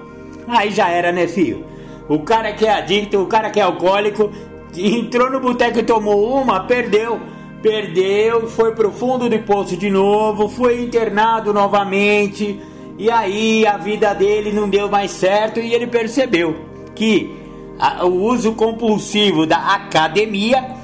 [SPEAKER 1] Aí já era, né, filho? O cara que é adicto, o cara que é alcoólico, entrou no boteco e tomou uma, perdeu perdeu, foi pro fundo do poço de novo, foi internado novamente. E aí a vida dele não deu mais certo e ele percebeu que a, o uso compulsivo da academia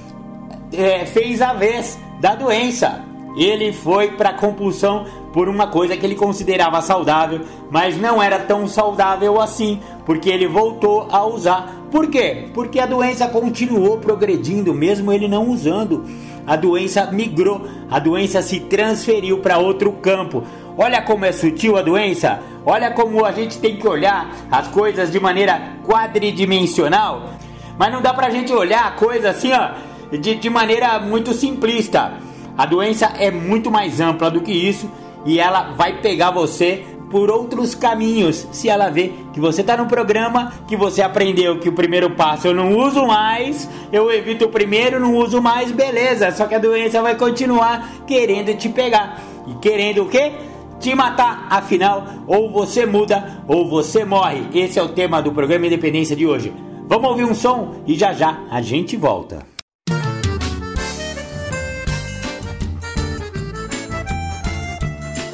[SPEAKER 1] é, fez a vez da doença. Ele foi para compulsão por uma coisa que ele considerava saudável, mas não era tão saudável assim, porque ele voltou a usar. Por quê? Porque a doença continuou progredindo, mesmo ele não usando. A doença migrou, a doença se transferiu para outro campo. Olha como é sutil a doença, olha como a gente tem que olhar as coisas de maneira quadridimensional. Mas não dá pra gente olhar a coisa assim, ó, de, de maneira muito simplista. A doença é muito mais ampla do que isso e ela vai pegar você por outros caminhos. Se ela vê que você está no programa, que você aprendeu que o primeiro passo eu não uso mais, eu evito o primeiro, não uso mais, beleza. Só que a doença vai continuar querendo te pegar. E querendo o quê? Te matar. Afinal, ou você muda ou você morre. Esse é o tema do programa Independência de hoje. Vamos ouvir um som e já já a gente volta.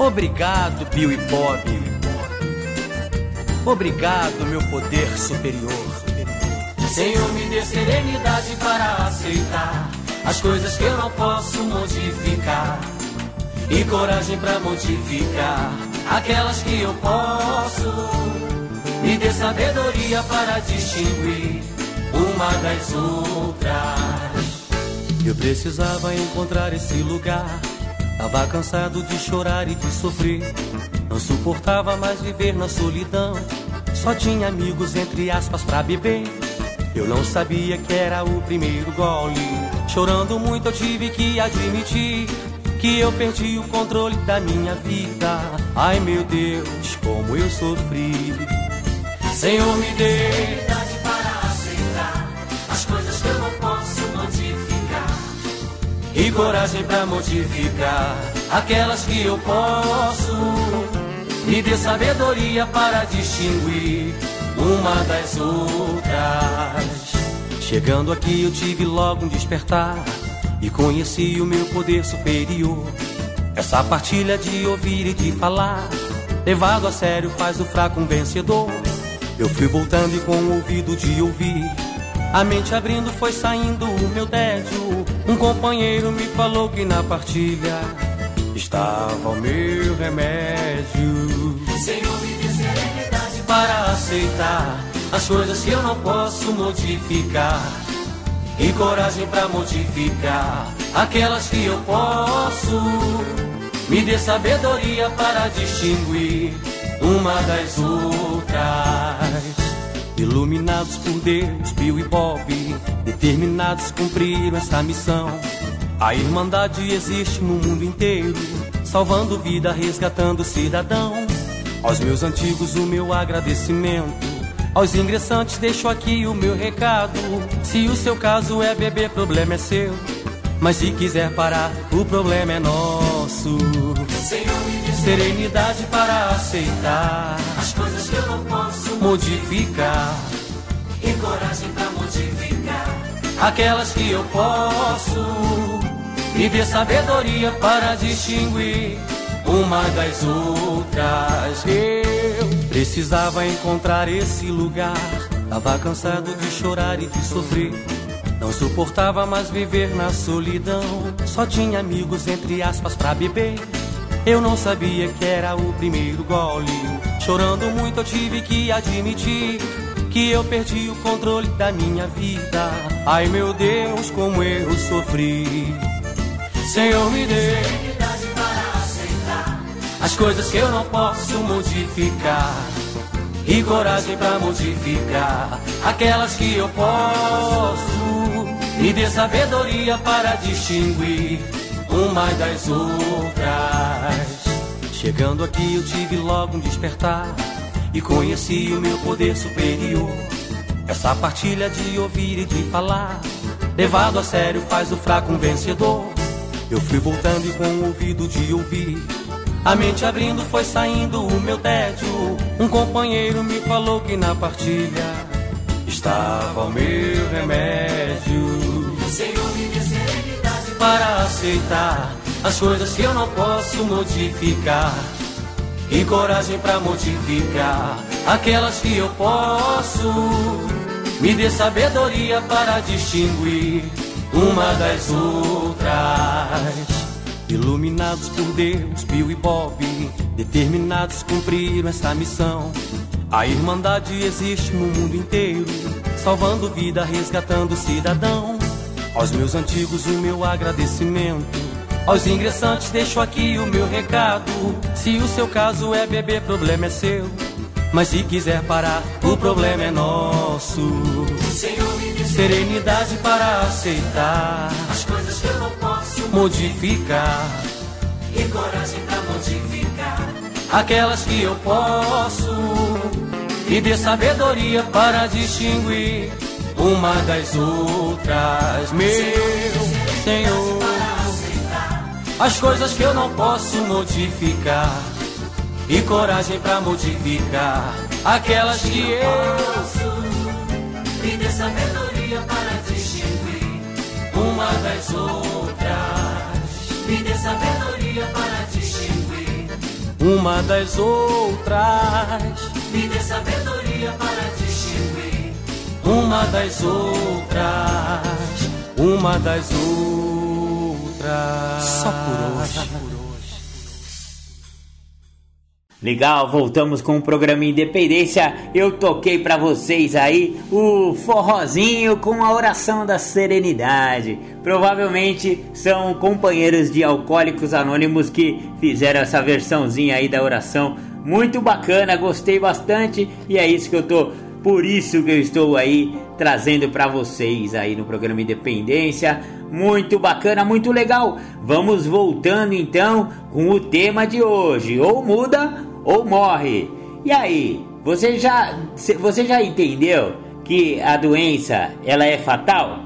[SPEAKER 5] Obrigado, Bill e Bob. Obrigado, meu poder superior.
[SPEAKER 6] Senhor, me dê serenidade para aceitar as coisas que eu não posso modificar. E coragem para modificar aquelas que eu posso. Me dê sabedoria para distinguir uma das outras.
[SPEAKER 5] Eu precisava encontrar esse lugar Tava cansado de chorar e de sofrer. Não suportava mais viver na solidão. Só tinha amigos, entre aspas, pra beber. Eu não sabia que era o primeiro gole. Chorando muito, eu tive que admitir que eu perdi o controle da minha vida. Ai meu Deus, como eu sofri.
[SPEAKER 6] Senhor, me dê e coragem para modificar aquelas que eu posso. Me dê sabedoria para distinguir uma das outras.
[SPEAKER 5] Chegando aqui eu tive logo um despertar e conheci o meu poder superior. Essa partilha de ouvir e de falar, levado a sério faz o fraco um vencedor. Eu fui voltando e com o ouvido de ouvir a mente abrindo foi saindo o meu tédio. Um companheiro me falou que na partilha estava o meu remédio.
[SPEAKER 6] Senhor, me dê serenidade para aceitar as coisas que eu não posso modificar. E coragem para modificar aquelas que eu posso. Me dê sabedoria para distinguir uma das outras.
[SPEAKER 5] Iluminados por Deus, Bill e Bob, determinados a cumprir essa missão. A Irmandade existe no mundo inteiro, salvando vida, resgatando cidadão. Aos meus antigos, o meu agradecimento. Aos ingressantes, deixo aqui o meu recado. Se o seu caso é beber, problema é seu. Mas se quiser parar, o problema é nosso.
[SPEAKER 6] Senhor,
[SPEAKER 5] serenidade para aceitar
[SPEAKER 6] as coisas que eu não posso
[SPEAKER 5] modificar
[SPEAKER 6] e coragem para modificar
[SPEAKER 5] aquelas que eu posso e dê sabedoria para distinguir uma das outras. Eu precisava encontrar esse lugar. Tava cansado de chorar e de sofrer. Não suportava mais viver na solidão. Só tinha amigos, entre aspas, pra beber. Eu não sabia que era o primeiro gole. Chorando muito, eu tive que admitir que eu perdi o controle da minha vida. Ai meu Deus, como eu sofri. Senhor, me dê
[SPEAKER 6] para aceitar
[SPEAKER 5] as coisas que eu não posso modificar. E coragem para modificar aquelas que eu posso. Me dê sabedoria para distinguir uma das outras. Chegando aqui eu tive logo um despertar e conheci o meu poder superior. Essa partilha de ouvir e de falar, levado a sério faz o fraco um vencedor. Eu fui voltando e com o ouvido de ouvir, a mente abrindo foi saindo o meu tédio. Um companheiro me falou que na partilha estava o meu remédio. Para aceitar as coisas que eu não posso modificar. E coragem para modificar aquelas que eu posso. Me dê sabedoria para distinguir uma das outras. Iluminados por Deus, Bill e Bob, determinados cumpriram essa missão. A Irmandade existe no mundo inteiro, salvando vida, resgatando cidadão. Aos meus antigos, o meu agradecimento. Aos ingressantes, deixo aqui o meu recado. Se o seu caso é beber, problema é seu. Mas se quiser parar, o problema é nosso. Senhor, me serenidade para aceitar as coisas que eu não posso modificar. E coragem para modificar aquelas que eu posso e dê sabedoria para distinguir uma das outras, meu Senhor. As coisas que eu não posso modificar e coragem para modificar aquelas que eu. E dê sabedoria para distinguir uma das outras. Me dê sabedoria para distinguir uma das outras me dê sabedoria para uma das outras, uma das outras. Só por hoje.
[SPEAKER 1] Legal, voltamos com o programa Independência. Eu toquei para vocês aí o forrozinho com a oração da serenidade. Provavelmente são companheiros de alcoólicos anônimos que fizeram essa versãozinha aí da oração muito bacana, gostei bastante e é isso que eu tô, por isso que eu estou aí trazendo para vocês aí no programa Independência. Muito bacana, muito legal. Vamos voltando então com o tema de hoje, ou muda ou morre. E aí, você já você já entendeu que a doença ela é fatal?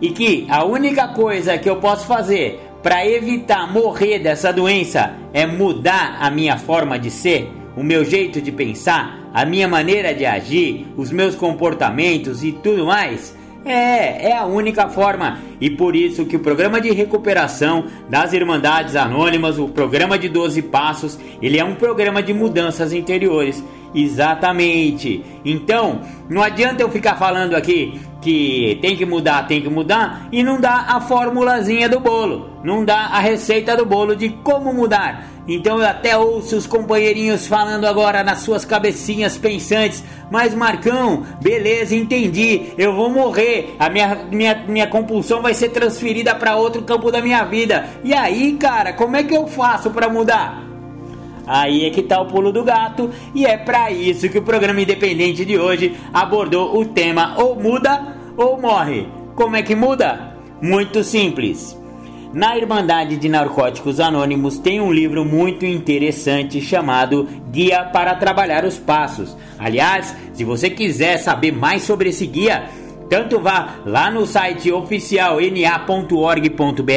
[SPEAKER 1] E que a única coisa que eu posso fazer para evitar morrer dessa doença é mudar a minha forma de ser, o meu jeito de pensar, a minha maneira de agir, os meus comportamentos e tudo mais. É, é a única forma. E por isso que o programa de recuperação das Irmandades Anônimas, o programa de 12 Passos, ele é um programa de mudanças interiores. Exatamente. Então, não adianta eu ficar falando aqui que tem que mudar, tem que mudar e não dá a formulazinha do bolo, não dá a receita do bolo de como mudar. Então eu até ouço os companheirinhos falando agora nas suas cabecinhas pensantes, mas Marcão, beleza, entendi, eu vou morrer, a minha, minha, minha compulsão vai ser transferida para outro campo da minha vida. E aí, cara, como é que eu faço para mudar? Aí é que tá o pulo do gato e é para isso que o programa independente de hoje abordou o tema ou muda ou morre. Como é que muda? Muito simples. Na Irmandade de Narcóticos Anônimos tem um livro muito interessante chamado Guia para Trabalhar os Passos. Aliás, se você quiser saber mais sobre esse guia, tanto vá lá no site oficial na.org.br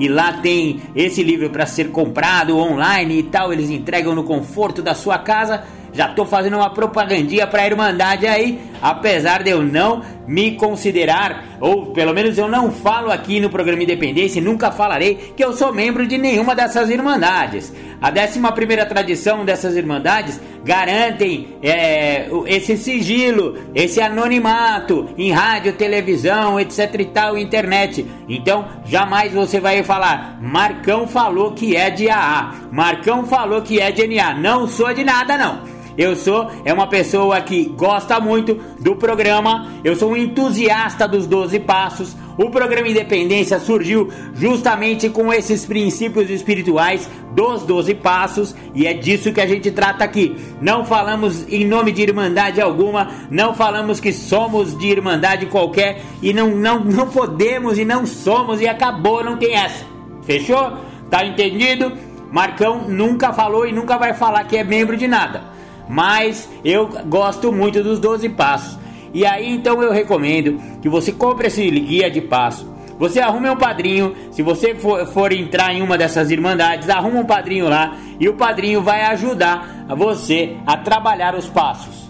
[SPEAKER 1] e lá tem esse livro para ser comprado online e tal, eles entregam no conforto da sua casa. Já tô fazendo uma propagandinha para a Irmandade aí, apesar de eu não me considerar, ou pelo menos eu não falo aqui no programa Independência, nunca falarei que eu sou membro de nenhuma dessas Irmandades. A 11 primeira tradição dessas Irmandades garantem é, esse sigilo, esse anonimato em rádio, televisão, etc e tal, internet. Então, jamais você vai falar, Marcão falou que é de AA, Marcão falou que é de NA. Não sou de nada, não. Eu sou é uma pessoa que gosta muito do programa, eu sou um entusiasta dos 12 passos. O programa Independência surgiu justamente com esses princípios espirituais dos 12 passos e é disso que a gente trata aqui. Não falamos em nome de irmandade alguma, não falamos que somos de irmandade qualquer e não, não, não podemos e não somos e acabou, não tem essa. Fechou? Tá entendido? Marcão nunca falou e nunca vai falar que é membro de nada mas eu gosto muito dos 12 passos. E aí então eu recomendo que você compre esse guia de passo. Você arrume um padrinho, se você for, for entrar em uma dessas irmandades, arruma um padrinho lá e o padrinho vai ajudar você a trabalhar os passos.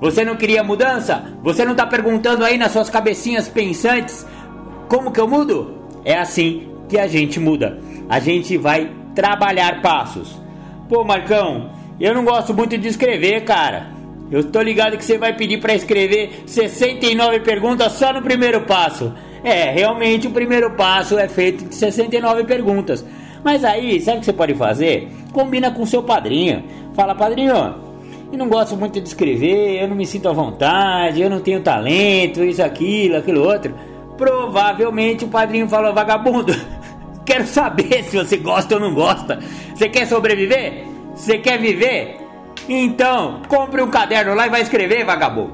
[SPEAKER 1] Você não queria mudança? Você não está perguntando aí nas suas cabecinhas pensantes como que eu mudo? É assim que a gente muda. A gente vai trabalhar passos. Pô, Marcão, eu não gosto muito de escrever, cara. Eu tô ligado que você vai pedir para escrever 69 perguntas só no primeiro passo. É, realmente o primeiro passo é feito de 69 perguntas. Mas aí, sabe o que você pode fazer? Combina com seu padrinho. Fala, padrinho, e não gosto muito de escrever, eu não me sinto à vontade, eu não tenho talento, isso, aquilo, aquilo outro. Provavelmente o padrinho falou: vagabundo, quero saber se você gosta ou não gosta. Você quer sobreviver? Você quer viver? Então, compre um caderno lá e vai escrever, vagabundo.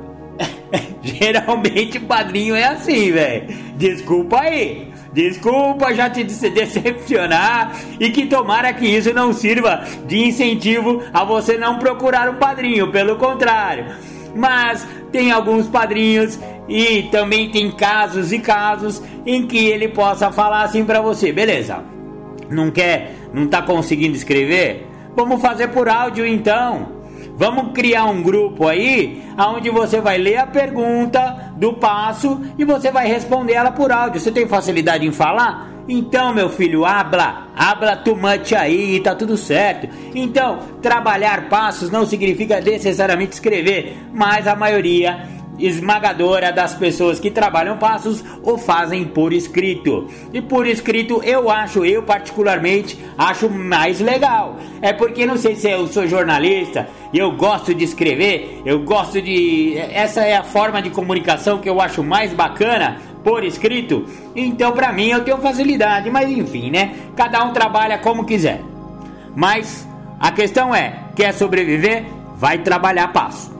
[SPEAKER 1] Geralmente o padrinho é assim, velho. Desculpa aí. Desculpa já te decepcionar e que tomara que isso não sirva de incentivo a você não procurar um padrinho, pelo contrário. Mas tem alguns padrinhos e também tem casos e casos em que ele possa falar assim para você, beleza? Não quer, não tá conseguindo escrever? Vamos fazer por áudio então. Vamos criar um grupo aí, onde você vai ler a pergunta do passo e você vai responder ela por áudio. Você tem facilidade em falar? Então, meu filho, habla, habla tu much aí, tá tudo certo. Então, trabalhar passos não significa necessariamente escrever, mas a maioria esmagadora das pessoas que trabalham passos o fazem por escrito. E por escrito eu acho, eu particularmente, acho mais legal. É porque não sei se eu sou jornalista eu gosto de escrever, eu gosto de. Essa é a forma de comunicação que eu acho mais bacana por escrito. Então, para mim, eu tenho facilidade, mas enfim, né? Cada um trabalha como quiser. Mas a questão é: quer sobreviver? Vai trabalhar passo.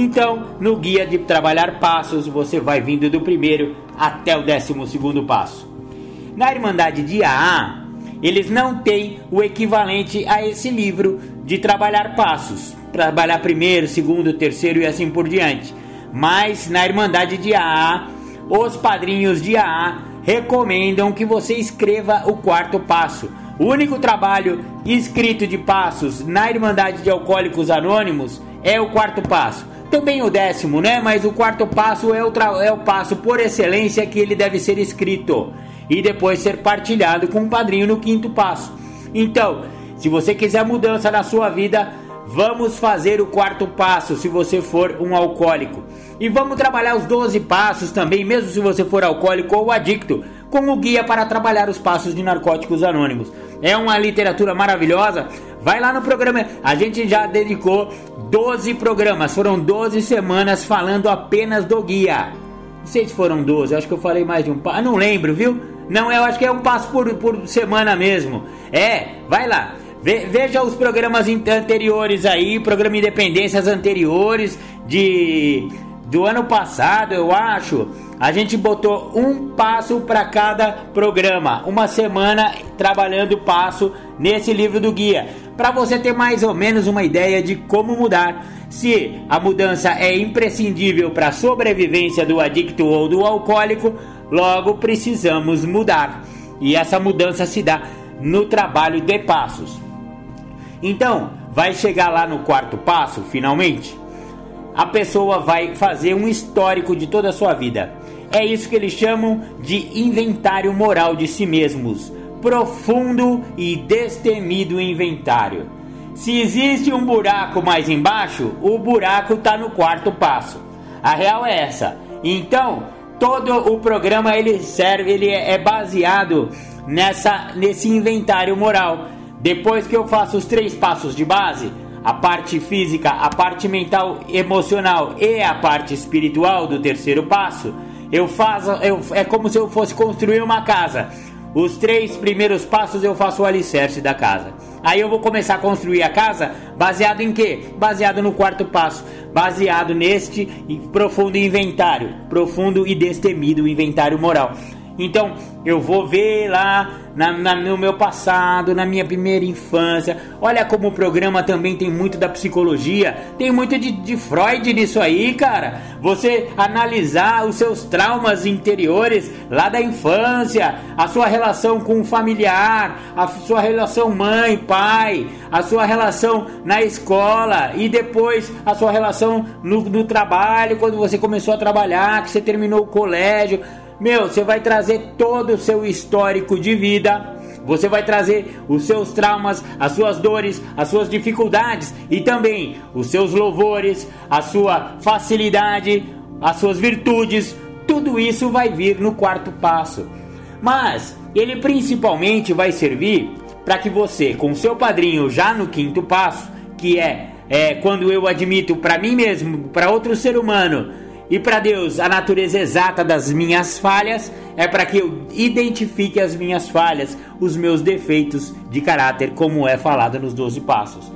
[SPEAKER 1] Então, no guia de trabalhar passos, você vai vindo do primeiro até o décimo segundo passo. Na Irmandade de AA, eles não têm o equivalente a esse livro de trabalhar passos, trabalhar primeiro, segundo, terceiro e assim por diante. Mas na Irmandade de AA, os padrinhos de AA recomendam que você escreva o quarto passo. O único trabalho escrito de passos na Irmandade de Alcoólicos Anônimos é o quarto passo também o décimo, né? Mas o quarto passo é o, é o passo por excelência que ele deve ser escrito e depois ser partilhado com o padrinho no quinto passo. Então, se você quiser mudança na sua vida, vamos fazer o quarto passo se você for um alcoólico. E vamos trabalhar os 12 passos também, mesmo se você for alcoólico ou adicto, com o guia para trabalhar os passos de narcóticos anônimos. É uma literatura maravilhosa. Vai lá no programa. A gente já dedicou 12 programas, foram 12 semanas falando apenas do guia. Não sei se foram 12, acho que eu falei mais de um passo. Não lembro, viu? Não, eu acho que é um passo por, por semana mesmo. É, vai lá. Ve, veja os programas anteriores aí, programa Independências anteriores de do ano passado, eu acho, a gente botou um passo para cada programa, uma semana trabalhando passo nesse livro do guia, para você ter mais ou menos uma ideia de como mudar. Se a mudança é imprescindível para a sobrevivência do adicto ou do alcoólico, logo precisamos mudar. E essa mudança se dá no trabalho de passos. Então, vai chegar lá no quarto passo, finalmente a pessoa vai fazer um histórico de toda a sua vida. É isso que eles chamam de inventário moral de si mesmos. Profundo e destemido inventário. Se existe um buraco mais embaixo, o buraco está no quarto passo. A real é essa. Então, todo o programa ele serve, ele é baseado nessa nesse inventário moral. Depois que eu faço os três passos de base, a parte física, a parte mental, emocional e a parte espiritual do terceiro passo, eu faço, eu, é como se eu fosse construir uma casa. Os três primeiros passos eu faço o alicerce da casa. Aí eu vou começar a construir a casa baseado em quê? Baseado no quarto passo, baseado neste profundo inventário, profundo e destemido inventário moral. Então eu vou ver lá na, na, no meu passado, na minha primeira infância. Olha como o programa também tem muito da psicologia, tem muito de, de Freud nisso aí, cara. Você analisar os seus traumas interiores lá da infância, a sua relação com o familiar, a sua relação mãe, pai, a sua relação na escola e depois a sua relação no, no trabalho, quando você começou a trabalhar, que você terminou o colégio meu, você vai trazer todo o seu histórico de vida. Você vai trazer os seus traumas, as suas dores, as suas dificuldades e também os seus louvores, a sua facilidade, as suas virtudes. Tudo isso vai vir no quarto passo. Mas ele principalmente vai servir para que você, com seu padrinho já no quinto passo, que é é, quando eu admito para mim mesmo, para outro ser humano e para Deus a natureza exata das minhas falhas, é para que eu identifique as minhas falhas, os meus defeitos de caráter, como é falado nos 12 passos.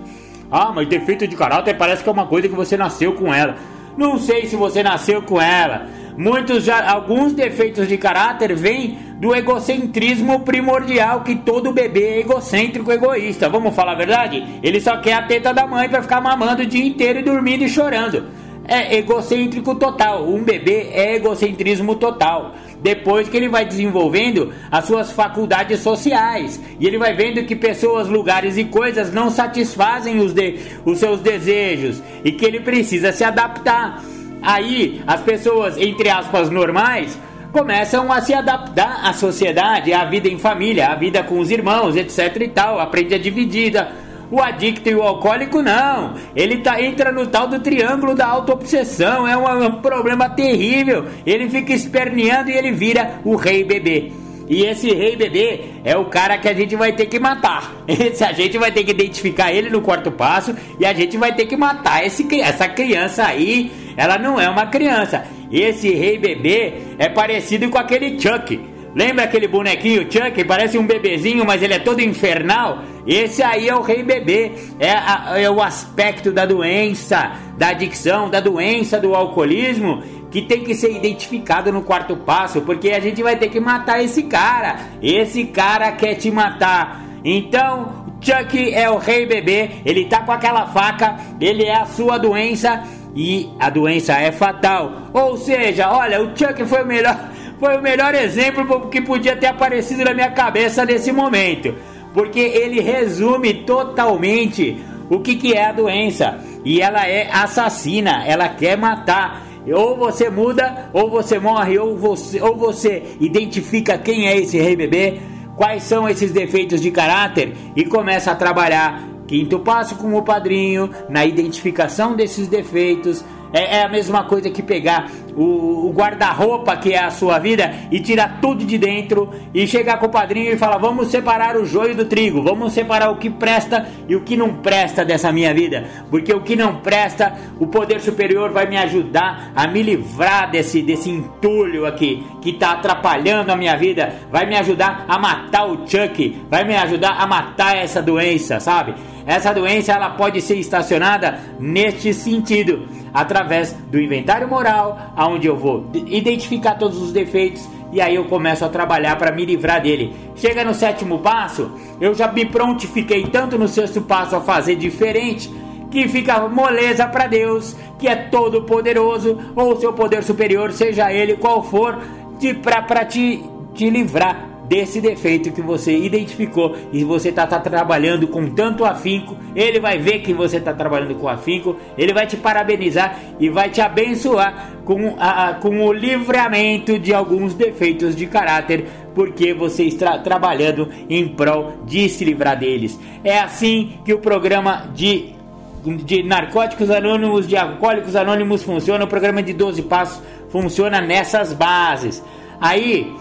[SPEAKER 1] Ah, mas defeito de caráter parece que é uma coisa que você nasceu com ela. Não sei se você nasceu com ela. Muitos já, alguns defeitos de caráter vêm do egocentrismo primordial que todo bebê é egocêntrico, egoísta. Vamos falar a verdade? Ele só quer a teta da mãe para ficar mamando o dia inteiro e dormindo e chorando. É egocêntrico total. Um bebê é egocentrismo total depois que ele vai desenvolvendo as suas faculdades sociais e ele vai vendo que pessoas, lugares e coisas não satisfazem os, de, os seus desejos e que ele precisa se adaptar. Aí as pessoas, entre aspas, normais começam a se adaptar à sociedade, à vida em família, à vida com os irmãos, etc e tal, aprende a dividida. O adicto e o alcoólico não. Ele tá, entra no tal do triângulo da autoobsessão. É um, um problema terrível. Ele fica esperneando e ele vira o rei bebê. E esse rei bebê é o cara que a gente vai ter que matar. Esse, a gente vai ter que identificar ele no quarto passo e a gente vai ter que matar esse, essa criança aí. Ela não é uma criança. Esse rei bebê é parecido com aquele Chuck. Lembra aquele bonequinho Chuck? Parece um bebezinho, mas ele é todo infernal. Esse aí é o rei bebê. É, a, é o aspecto da doença, da adicção, da doença do alcoolismo que tem que ser identificado no quarto passo, porque a gente vai ter que matar esse cara. Esse cara quer te matar. Então, Chuck é o rei bebê, ele tá com aquela faca, ele é a sua doença e a doença é fatal. Ou seja, olha, o Chuck foi o melhor foi o melhor exemplo que podia ter aparecido na minha cabeça nesse momento, porque ele resume totalmente o que, que é a doença e ela é assassina, ela quer matar. Ou você muda, ou você morre, ou você, ou você identifica quem é esse rei bebê, quais são esses defeitos de caráter e começa a trabalhar. Quinto passo com o padrinho na identificação desses defeitos, é, é a mesma coisa que pegar o, o guarda-roupa que é a sua vida e tirar tudo de dentro e chegar com o padrinho e falar: vamos separar o joio do trigo, vamos separar o que presta e o que não presta dessa minha vida, porque o que não presta, o poder superior vai me ajudar a me livrar desse, desse entulho aqui que está atrapalhando a minha vida, vai me ajudar a matar o Chuck, vai me ajudar a matar essa doença, sabe? Essa doença ela pode ser estacionada neste sentido, através do inventário moral, aonde eu vou identificar todos os defeitos e aí eu começo a trabalhar para me livrar dele. Chega no sétimo passo, eu já me prontifiquei tanto no sexto passo a fazer diferente que fica moleza para Deus, que é todo poderoso, ou seu poder superior, seja ele qual for, de para te, te livrar desse defeito que você identificou e você está tá trabalhando com tanto afinco, ele vai ver que você está trabalhando com afinco, ele vai te parabenizar e vai te abençoar com, a, com o livramento de alguns defeitos de caráter, porque você está trabalhando em prol de se livrar deles. É assim que o programa de de narcóticos anônimos, de alcoólicos anônimos funciona, o programa de 12 passos funciona nessas bases. Aí,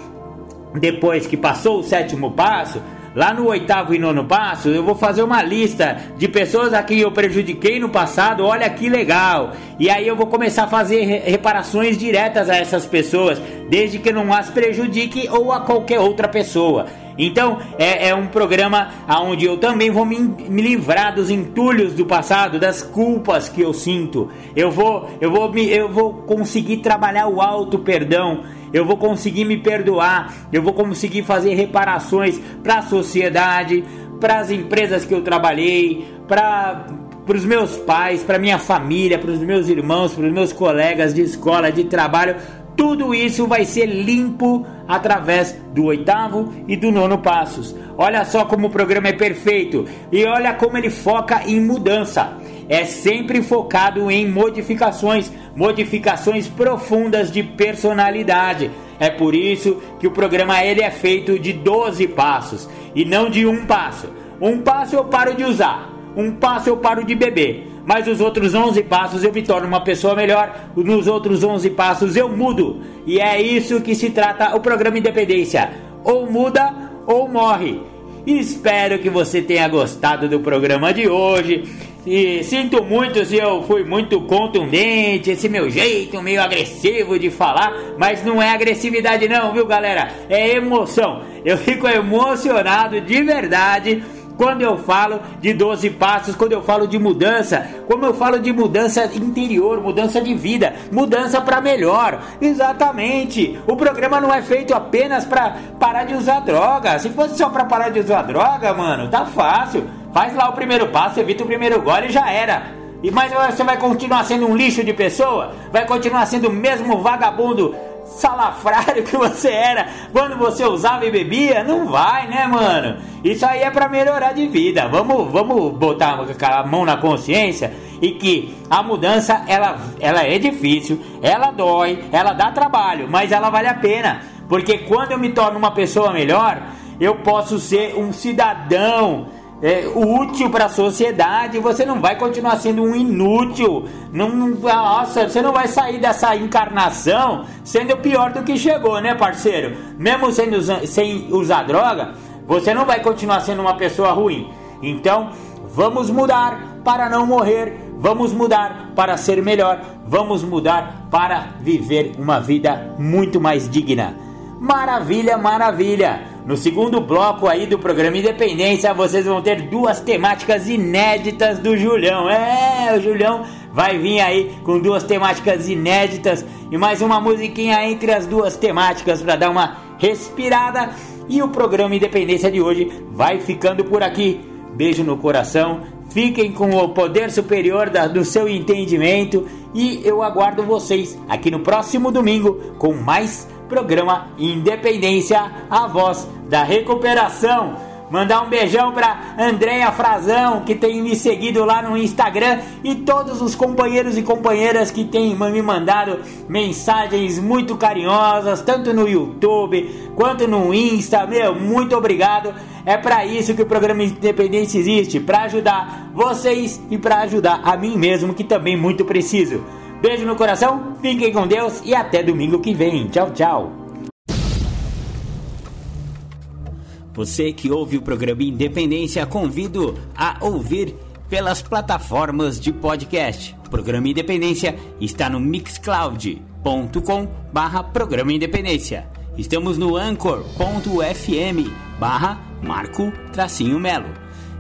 [SPEAKER 1] depois que passou o sétimo passo, lá no oitavo e nono passo, eu vou fazer uma lista de pessoas a quem eu prejudiquei no passado. Olha que legal! E aí eu vou começar a fazer reparações diretas a essas pessoas, desde que não as prejudique ou a qualquer outra pessoa. Então é, é um programa onde eu também vou me, me, livrar dos entulhos do passado, das culpas que eu sinto. Eu vou, eu vou, me, eu vou conseguir trabalhar o alto perdão eu vou conseguir me perdoar, eu vou conseguir fazer reparações para a sociedade, para as empresas que eu trabalhei, para para os meus pais, para minha família, para os meus irmãos, para os meus colegas de escola, de trabalho. Tudo isso vai ser limpo através do oitavo e do nono passos. Olha só como o programa é perfeito e olha como ele foca em mudança é sempre focado em modificações, modificações profundas de personalidade. É por isso que o programa ele é feito de 12 passos e não de um passo. Um passo eu paro de usar, um passo eu paro de beber, mas os outros 11 passos eu me torno uma pessoa melhor, nos outros 11 passos eu mudo. E é isso que se trata o programa Independência. Ou muda ou morre. Espero que você tenha gostado do programa de hoje. E sinto muito se eu fui muito contundente, esse meu jeito meio agressivo de falar, mas não é agressividade não, viu galera? É emoção. Eu fico emocionado de verdade quando eu falo de 12 passos, quando eu falo de mudança, como eu falo de mudança interior, mudança de vida, mudança para melhor. Exatamente. O programa não é feito apenas para parar de usar droga. Se fosse só para parar de usar droga, mano, tá fácil. Faz lá o primeiro passo, evita o primeiro gole e já era. E mas você vai continuar sendo um lixo de pessoa? Vai continuar sendo o mesmo vagabundo salafrário que você era quando você usava e bebia? Não vai, né, mano? Isso aí é para melhorar de vida. Vamos, vamos botar a mão na consciência e que a mudança ela, ela é difícil, ela dói, ela dá trabalho, mas ela vale a pena. Porque quando eu me torno uma pessoa melhor, eu posso ser um cidadão é, útil para a sociedade, você não vai continuar sendo um inútil. Não, nossa, você não vai sair dessa encarnação sendo pior do que chegou, né, parceiro? Mesmo sendo, sem usar droga, você não vai continuar sendo uma pessoa ruim. Então, vamos mudar para não morrer. Vamos mudar para ser melhor. Vamos mudar para viver uma vida muito mais digna. Maravilha, maravilha! No segundo bloco aí do programa Independência, vocês vão ter duas temáticas inéditas do Julião. É, o Julião vai vir aí com duas temáticas inéditas e mais uma musiquinha entre as duas temáticas para dar uma respirada. E o programa Independência de hoje vai ficando por aqui. Beijo no coração. Fiquem com o poder superior da, do seu entendimento e eu aguardo vocês aqui no próximo domingo com mais programa Independência, a voz da recuperação. Mandar um beijão para Andréia Frazão, que tem me seguido lá no Instagram, e todos os companheiros e companheiras que têm me mandado mensagens muito carinhosas, tanto no YouTube quanto no Insta. Meu, muito obrigado. É para isso que o programa Independência existe, para ajudar vocês e para ajudar a mim mesmo, que também muito preciso. Beijo no coração, fiquem com Deus e até domingo que vem. Tchau, tchau. Você que ouve o programa Independência, convido a ouvir pelas plataformas de podcast. O programa Independência está no mixcloud.com barra programa Independência. Estamos no anchor.fm barra Marco Tracinho Melo.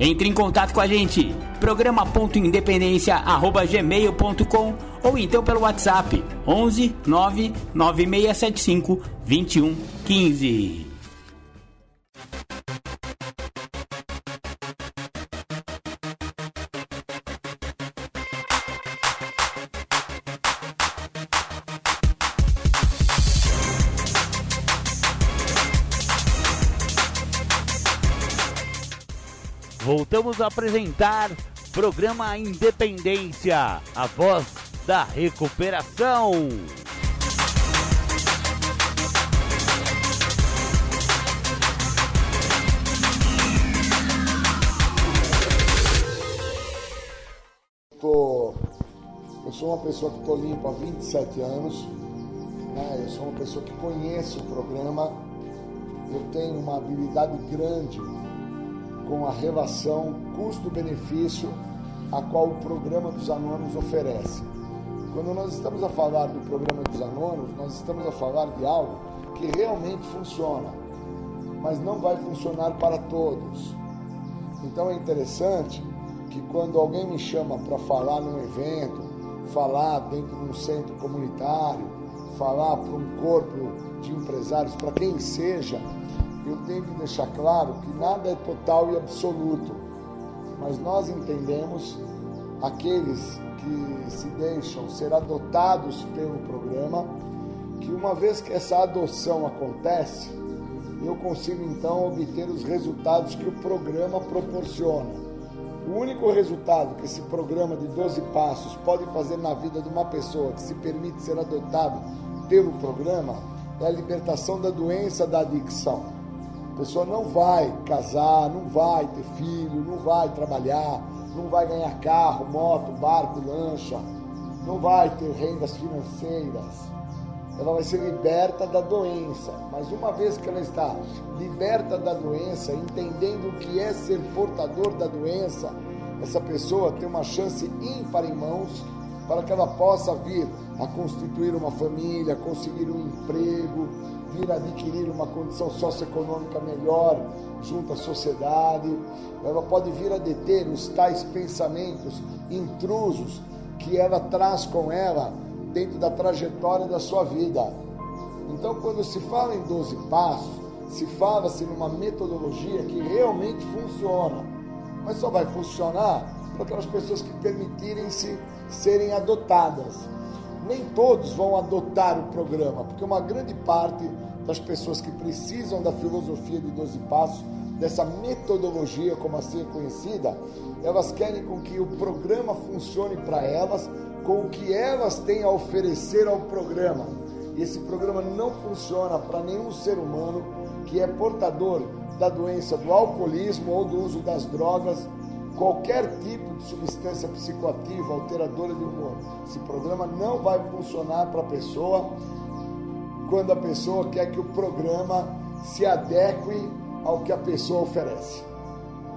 [SPEAKER 1] Entre em contato com a gente programa.independência@gmail.com ou então pelo WhatsApp 11 99675 2115. Apresentar Programa Independência, a voz da recuperação.
[SPEAKER 7] Tô, eu sou uma pessoa que estou limpo há 27 anos. Né? Eu sou uma pessoa que conhece o programa. Eu tenho uma habilidade grande com a relação custo-benefício a qual o programa dos anônimos oferece. Quando nós estamos a falar do programa dos anônimos, nós estamos a falar de algo que realmente funciona, mas não vai funcionar para todos. Então é interessante que quando alguém me chama para falar num evento, falar dentro de um centro comunitário, falar para um corpo de empresários, para quem seja, eu tenho que deixar claro que nada é total e absoluto, mas nós entendemos aqueles que se deixam ser adotados pelo programa, que uma vez que essa adoção acontece, eu consigo então obter os resultados que o programa proporciona. O único resultado que esse programa de 12 passos pode fazer na vida de uma pessoa que se permite ser adotado pelo programa é a libertação da doença da adicção. Pessoa não vai casar, não vai ter filho, não vai trabalhar, não vai ganhar carro, moto, barco, lancha, não vai ter rendas financeiras. Ela vai ser liberta da doença. Mas uma vez que ela está liberta da doença, entendendo o que é ser portador da doença, essa pessoa tem uma chance ímpar em mãos para que ela possa vir a constituir uma família, conseguir um emprego, vir adquirir uma condição socioeconômica melhor junto à sociedade. Ela pode vir a deter os tais pensamentos intrusos que ela traz com ela dentro da trajetória da sua vida. Então, quando se fala em 12 passos, se fala-se numa metodologia que realmente funciona, mas só vai funcionar para aquelas pessoas que permitirem-se serem adotadas. Nem todos vão adotar o programa, porque uma grande parte das pessoas que precisam da filosofia de 12 passos, dessa metodologia, como assim é conhecida, elas querem com que o programa funcione para elas, com o que elas têm a oferecer ao programa. E esse programa não funciona para nenhum ser humano que é portador da doença do alcoolismo ou do uso das drogas qualquer tipo de substância psicoativa, alteradora de humor. Esse programa não vai funcionar para a pessoa quando a pessoa quer que o programa se adeque ao que a pessoa oferece.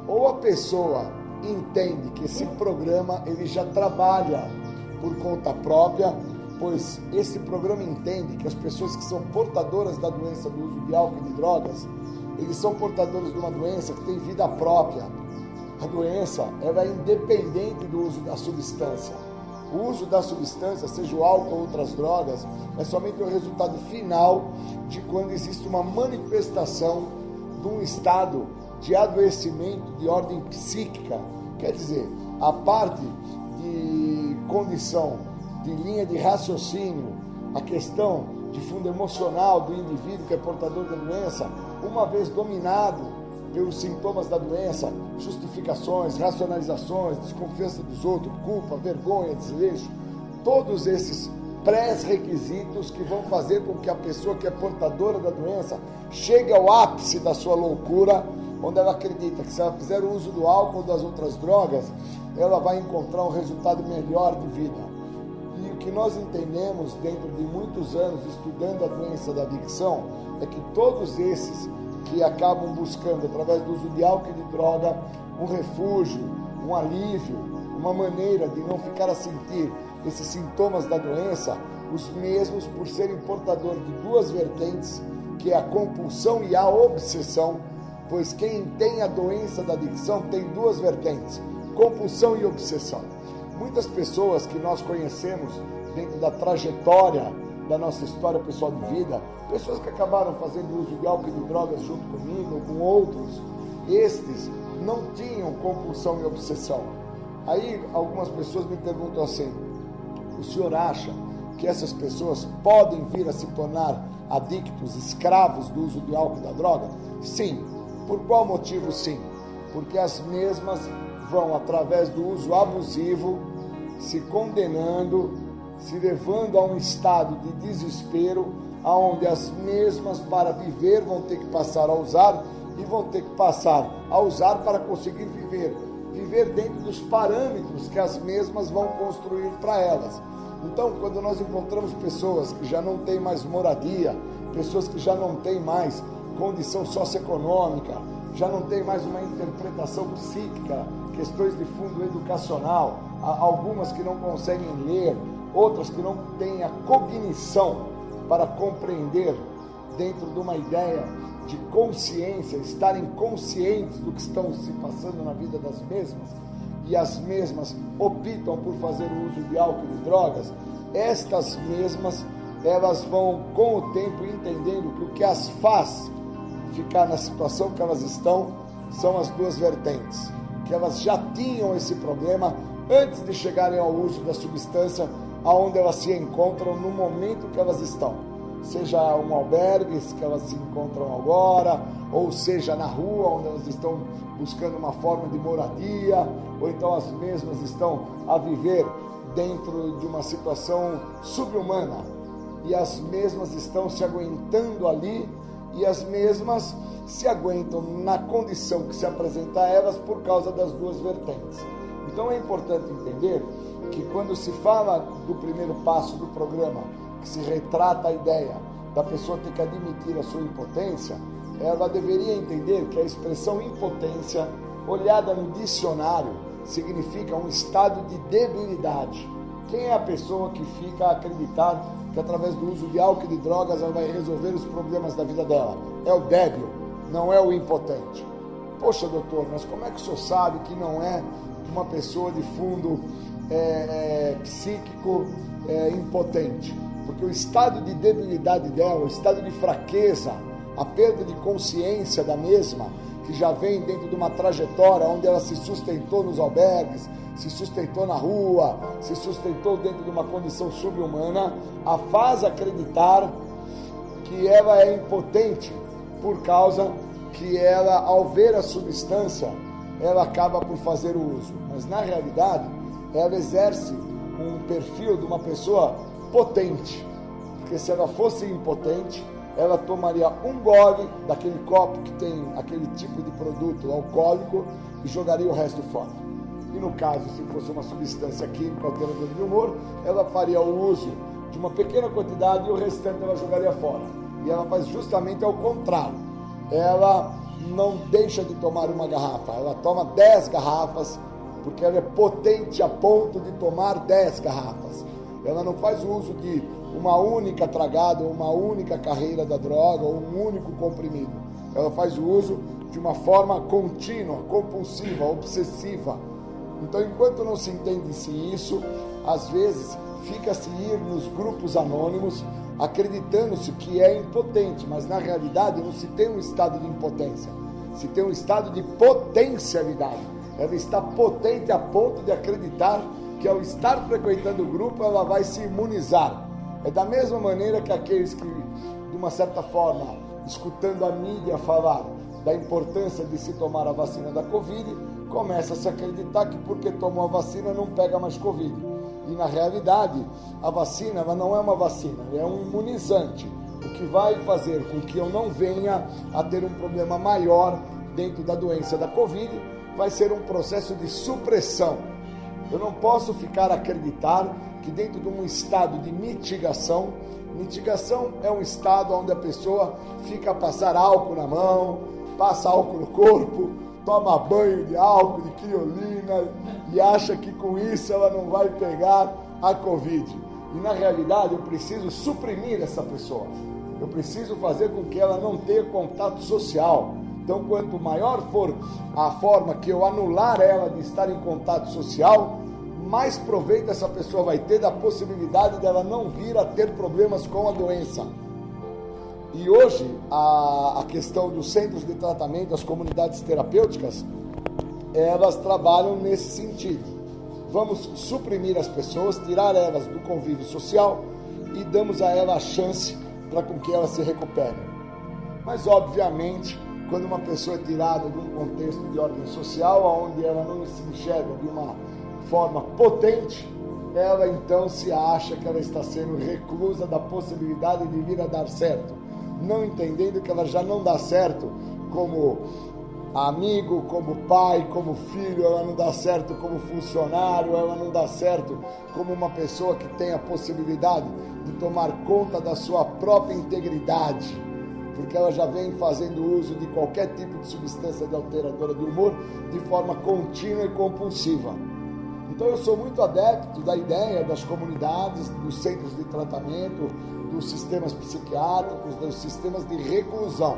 [SPEAKER 7] Ou a pessoa entende que esse programa ele já trabalha por conta própria, pois esse programa entende que as pessoas que são portadoras da doença do uso de álcool e de drogas, eles são portadores de uma doença que tem vida própria, a doença ela é independente do uso da substância. O uso da substância, seja o álcool ou outras drogas, é somente o resultado final de quando existe uma manifestação de um estado de adoecimento de ordem psíquica. Quer dizer, a parte de condição de linha de raciocínio, a questão de fundo emocional do indivíduo que é portador da doença, uma vez dominado pelos sintomas da doença, justificações, racionalizações, desconfiança dos outros, culpa, vergonha, desleixo, todos esses pré-requisitos que vão fazer com que a pessoa que é portadora da doença chegue ao ápice da sua loucura, onde ela acredita que se ela fizer o uso do álcool ou das outras drogas, ela vai encontrar um resultado melhor de vida. E o que nós entendemos dentro de muitos anos estudando a doença da adicção é que todos esses que acabam buscando, através do uso de álcool e de droga, um refúgio, um alívio, uma maneira de não ficar a sentir esses sintomas da doença, os mesmos por serem portador de duas vertentes, que é a compulsão e a obsessão, pois quem tem a doença da adicção tem duas vertentes, compulsão e obsessão. Muitas pessoas que nós conhecemos dentro da trajetória da nossa história pessoal de vida, pessoas que acabaram fazendo uso de álcool e de drogas junto comigo ou com outros, estes não tinham compulsão e obsessão. Aí algumas pessoas me perguntam assim: o senhor acha que essas pessoas podem vir a se tornar adictos, escravos do uso de álcool e da droga? Sim. Por qual motivo sim? Porque as mesmas vão, através do uso abusivo, se condenando se levando a um estado de desespero, aonde as mesmas para viver vão ter que passar a usar e vão ter que passar a usar para conseguir viver, viver dentro dos parâmetros que as mesmas vão construir para elas. Então, quando nós encontramos pessoas que já não têm mais moradia, pessoas que já não têm mais condição socioeconômica, já não têm mais uma interpretação psíquica, questões de fundo educacional, algumas que não conseguem ler, outras que não têm a cognição para compreender dentro de uma ideia de consciência, estarem conscientes do que estão se passando na vida das mesmas, e as mesmas optam por fazer o uso de álcool e drogas, estas mesmas elas vão com o tempo entendendo que o que as faz ficar na situação que elas estão são as duas vertentes, que elas já tinham esse problema antes de chegarem ao uso da substância aonde elas se encontram no momento que elas estão. Seja um albergue que elas se encontram agora, ou seja na rua onde elas estão buscando uma forma de moradia, ou então as mesmas estão a viver dentro de uma situação subhumana e as mesmas estão se aguentando ali e as mesmas se aguentam na condição que se apresenta a elas por causa das duas vertentes. Então é importante entender que quando se fala do primeiro passo do programa, que se retrata a ideia da pessoa ter que admitir a sua impotência, ela deveria entender que a expressão impotência, olhada no dicionário, significa um estado de debilidade. Quem é a pessoa que fica a acreditar que através do uso de álcool e de drogas ela vai resolver os problemas da vida dela? É o débil, não é o impotente. Poxa, doutor, mas como é que o senhor sabe que não é uma pessoa de fundo é, é, psíquico é, impotente? Porque o estado de debilidade dela, o estado de fraqueza, a perda de consciência da mesma, que já vem dentro de uma trajetória onde ela se sustentou nos albergues, se sustentou na rua, se sustentou dentro de uma condição subhumana, a faz acreditar que ela é impotente por causa que ela, ao ver a substância, ela acaba por fazer o uso. Mas na realidade, ela exerce um perfil de uma pessoa potente. Porque se ela fosse impotente, ela tomaria um gole daquele copo que tem aquele tipo de produto alcoólico e jogaria o resto fora. E no caso, se fosse uma substância química alteradora de humor, ela faria o uso de uma pequena quantidade e o restante ela jogaria fora. E ela faz justamente ao contrário. Ela não deixa de tomar uma garrafa, ela toma 10 garrafas, porque ela é potente a ponto de tomar 10 garrafas. Ela não faz uso de uma única tragada, uma única carreira da droga ou um único comprimido. Ela faz o uso de uma forma contínua, compulsiva, obsessiva. Então, enquanto não se entende-se isso, às vezes fica-se ir nos grupos anônimos acreditando-se que é impotente, mas na realidade não se tem um estado de impotência, se tem um estado de potencialidade. Ela está potente a ponto de acreditar que ao estar frequentando o grupo ela vai se imunizar. É da mesma maneira que aqueles que, de uma certa forma, escutando a mídia falar da importância de se tomar a vacina da Covid, começa a se acreditar que porque tomou a vacina não pega mais Covid. E na realidade, a vacina não é uma vacina, é um imunizante, o que vai fazer com que eu não venha a ter um problema maior dentro da doença da Covid, vai ser um processo de supressão. Eu não posso ficar a acreditar que dentro de um estado de mitigação, mitigação é um estado onde a pessoa fica a passar álcool na mão, passa álcool no corpo, toma banho de álcool, de criolina e acha que com isso ela não vai pegar a Covid. E na realidade eu preciso suprimir essa pessoa. Eu preciso fazer com que ela não tenha contato social. Então, quanto maior for a forma que eu anular ela de estar em contato social, mais proveito essa pessoa vai ter da possibilidade dela não vir a ter problemas com a doença. E hoje, a, a questão dos centros de tratamento, as comunidades terapêuticas, elas trabalham nesse sentido. Vamos suprimir as pessoas, tirar elas do convívio social e damos a ela a chance para com que elas se recuperem. Mas, obviamente, quando uma pessoa é tirada de um contexto de ordem social, onde ela não se enxerga de uma forma potente, ela então se acha que ela está sendo reclusa da possibilidade de vir a dar certo não entendendo que ela já não dá certo como amigo, como pai, como filho, ela não dá certo como funcionário, ela não dá certo como uma pessoa que tem a possibilidade de tomar conta da sua própria integridade, porque ela já vem fazendo uso de qualquer tipo de substância de alteradora do humor de forma contínua e compulsiva. Então eu sou muito adepto da ideia das comunidades, dos centros de tratamento, dos sistemas psiquiátricos, dos sistemas de reclusão.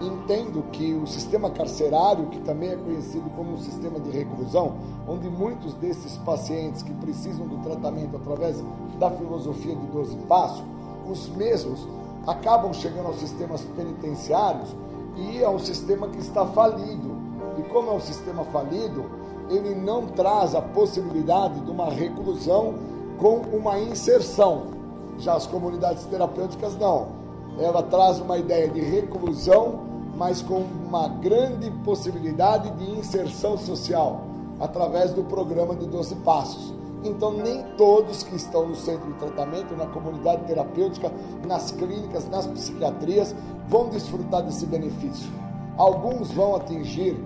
[SPEAKER 7] Entendo que o sistema carcerário, que também é conhecido como um sistema de reclusão, onde muitos desses pacientes que precisam do tratamento através da filosofia de 12 passos, os mesmos acabam chegando aos sistemas penitenciários e é um sistema que está falido. E como é um sistema falido, ele não traz a possibilidade de uma reclusão com uma inserção. Já as comunidades terapêuticas não. Ela traz uma ideia de reclusão, mas com uma grande possibilidade de inserção social através do programa de 12 passos. Então, nem todos que estão no centro de tratamento, na comunidade terapêutica, nas clínicas, nas psiquiatrias, vão desfrutar desse benefício. Alguns vão atingir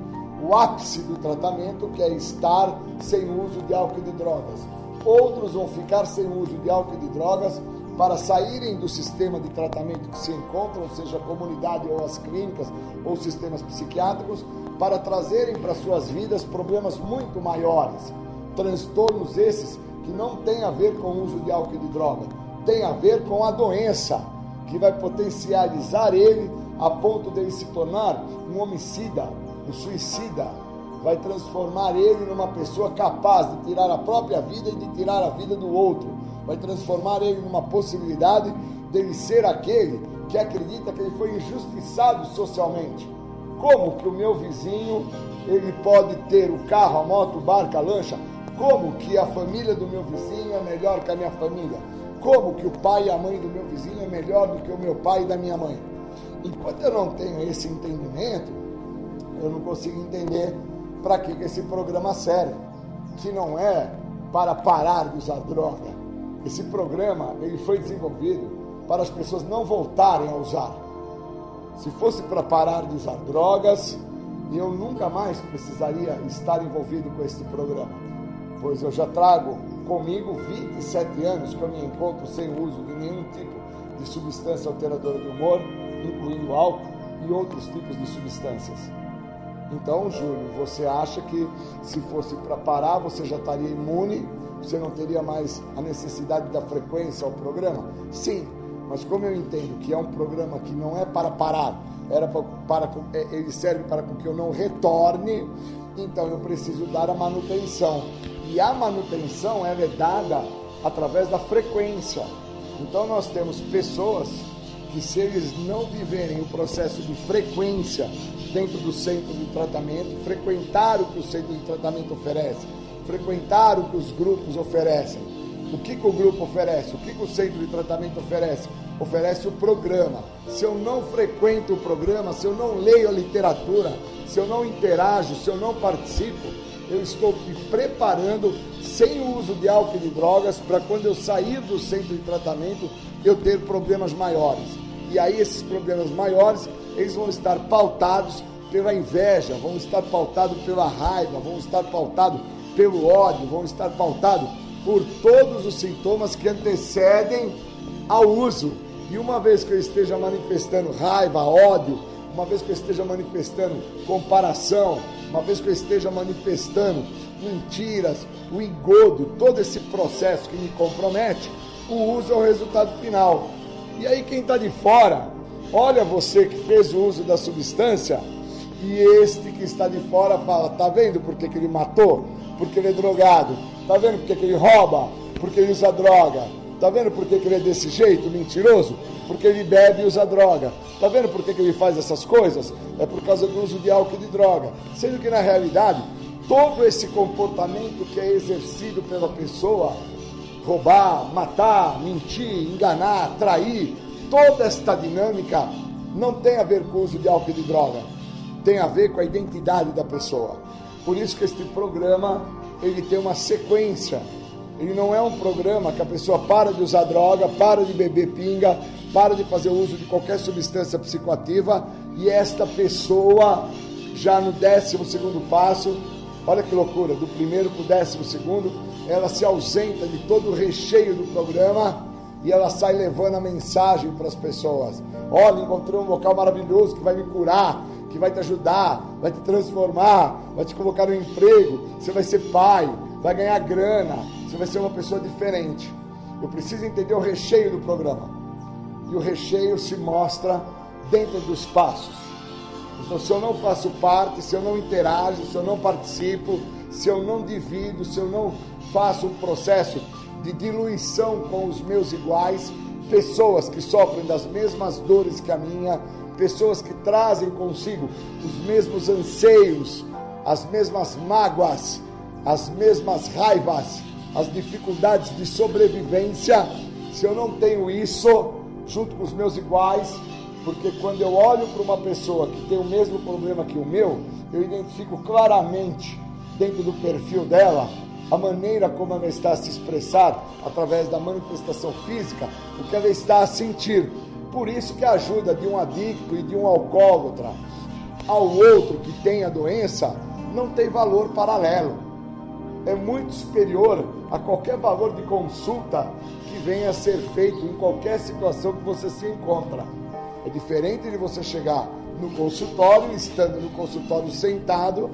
[SPEAKER 7] o ápice do tratamento, que é estar sem uso de álcool e de drogas. Outros vão ficar sem uso de álcool e de drogas para saírem do sistema de tratamento que se encontram, seja a comunidade ou as clínicas ou sistemas psiquiátricos, para trazerem para suas vidas problemas muito maiores. Transtornos esses que não têm a ver com o uso de álcool e de droga, tem a ver com a doença que vai potencializar ele a ponto de ele se tornar um homicida, um suicida, vai transformar ele numa pessoa capaz de tirar a própria vida e de tirar a vida do outro, vai transformar ele numa possibilidade dele ser aquele que acredita que ele foi injustiçado socialmente. Como que o meu vizinho ele pode ter o carro, a moto, o barco, a lancha, como que a família do meu vizinho é melhor que a minha família? Como que o pai e a mãe do meu vizinho é melhor do que o meu pai e da minha mãe? Enquanto eu não tenho esse entendimento, eu não consigo entender para que esse programa serve, que não é para parar de usar droga. Esse programa ele foi desenvolvido para as pessoas não voltarem a usar. Se fosse para parar de usar drogas, eu nunca mais precisaria estar envolvido com esse programa pois eu já trago comigo 27 anos que eu me encontro sem uso de nenhum tipo de substância alteradora do humor, incluindo álcool e outros tipos de substâncias. Então, Júlio, você acha que se fosse para parar, você já estaria imune, você não teria mais a necessidade da frequência ao programa? Sim, mas como eu entendo que é um programa que não é para parar, era para, para é, ele serve para que eu não retorne, então eu preciso dar a manutenção. E a manutenção ela é dada através da frequência. Então nós temos pessoas que se eles não viverem o processo de frequência dentro do centro de tratamento, frequentar o que o centro de tratamento oferece, frequentar o que os grupos oferecem. O que, que o grupo oferece? O que, que o centro de tratamento oferece? Oferece o programa. Se eu não frequento o programa, se eu não leio a literatura, se eu não interajo, se eu não participo, eu estou me preparando sem o uso de álcool e de drogas para quando eu sair do centro de tratamento eu ter problemas maiores. E aí esses problemas maiores, eles vão estar pautados pela inveja, vão estar pautados pela raiva, vão estar pautados pelo ódio, vão estar pautados por todos os sintomas que antecedem ao uso. E uma vez que eu esteja manifestando raiva, ódio, uma vez que eu esteja manifestando comparação, uma vez que eu esteja manifestando mentiras, o engodo, todo esse processo que me compromete, o uso é o resultado final. E aí quem está de fora, olha você que fez o uso da substância, e este que está de fora fala, tá vendo por que, que ele matou? Porque ele é drogado. Tá vendo por que, que ele rouba? Porque ele usa droga. Tá vendo por que, que ele é desse jeito, mentiroso? Porque ele bebe e usa droga. Tá vendo por que, que ele faz essas coisas? É por causa do uso de álcool e de droga. Sendo que na realidade, todo esse comportamento que é exercido pela pessoa, roubar, matar, mentir, enganar, trair, toda esta dinâmica não tem a ver com o uso de álcool e de droga. Tem a ver com a identidade da pessoa. Por isso que este programa ele tem uma sequência. Ele não é um programa que a pessoa para de usar droga, para de beber pinga, para de fazer uso de qualquer substância psicoativa e esta pessoa, já no décimo segundo passo, olha que loucura, do primeiro para o décimo segundo, ela se ausenta de todo o recheio do programa e ela sai levando a mensagem para as pessoas. Olha, encontrei um local maravilhoso que vai me curar, que vai te ajudar, vai te transformar, vai te colocar no emprego, você vai ser pai, vai ganhar grana, você vai ser uma pessoa diferente. Eu preciso entender o recheio do programa. E o recheio se mostra dentro dos passos. Então, se eu não faço parte, se eu não interajo, se eu não participo, se eu não divido, se eu não faço um processo de diluição com os meus iguais, pessoas que sofrem das mesmas dores que a minha, pessoas que trazem consigo os mesmos anseios, as mesmas mágoas, as mesmas raivas, as dificuldades de sobrevivência. Se eu não tenho isso junto com os meus iguais, porque quando eu olho para uma pessoa que tem o mesmo problema que o meu, eu identifico claramente dentro do perfil dela a maneira como ela está a se expressar através da manifestação física, o que ela está a sentir. Por isso que a ajuda de um adicto e de um alcoólatra ao outro que tem a doença não tem valor paralelo. É muito superior a qualquer valor de consulta que venha a ser feito em qualquer situação que você se encontra. É diferente de você chegar no consultório, estando no consultório sentado,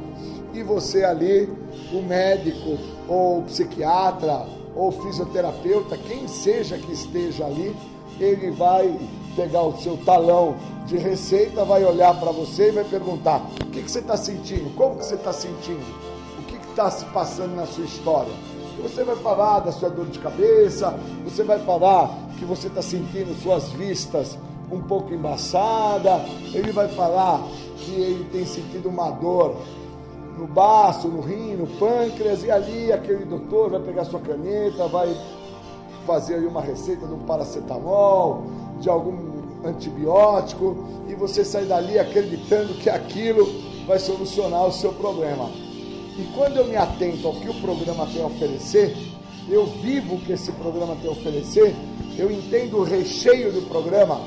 [SPEAKER 7] e você ali, o médico, ou o psiquiatra, ou o fisioterapeuta, quem seja que esteja ali, ele vai pegar o seu talão de receita, vai olhar para você e vai perguntar: o que, que você está sentindo? Como que você está sentindo? O que está se passando na sua história? Você vai falar da sua dor de cabeça, você vai falar que você está sentindo suas vistas um pouco embaçada, ele vai falar que ele tem sentido uma dor no baço, no rim, no pâncreas, e ali aquele doutor vai pegar sua caneta, vai fazer aí uma receita de um paracetamol, de algum antibiótico, e você sai dali acreditando que aquilo vai solucionar o seu problema. E quando eu me atento ao que o programa tem a oferecer, eu vivo o que esse programa tem a oferecer, eu entendo o recheio do programa,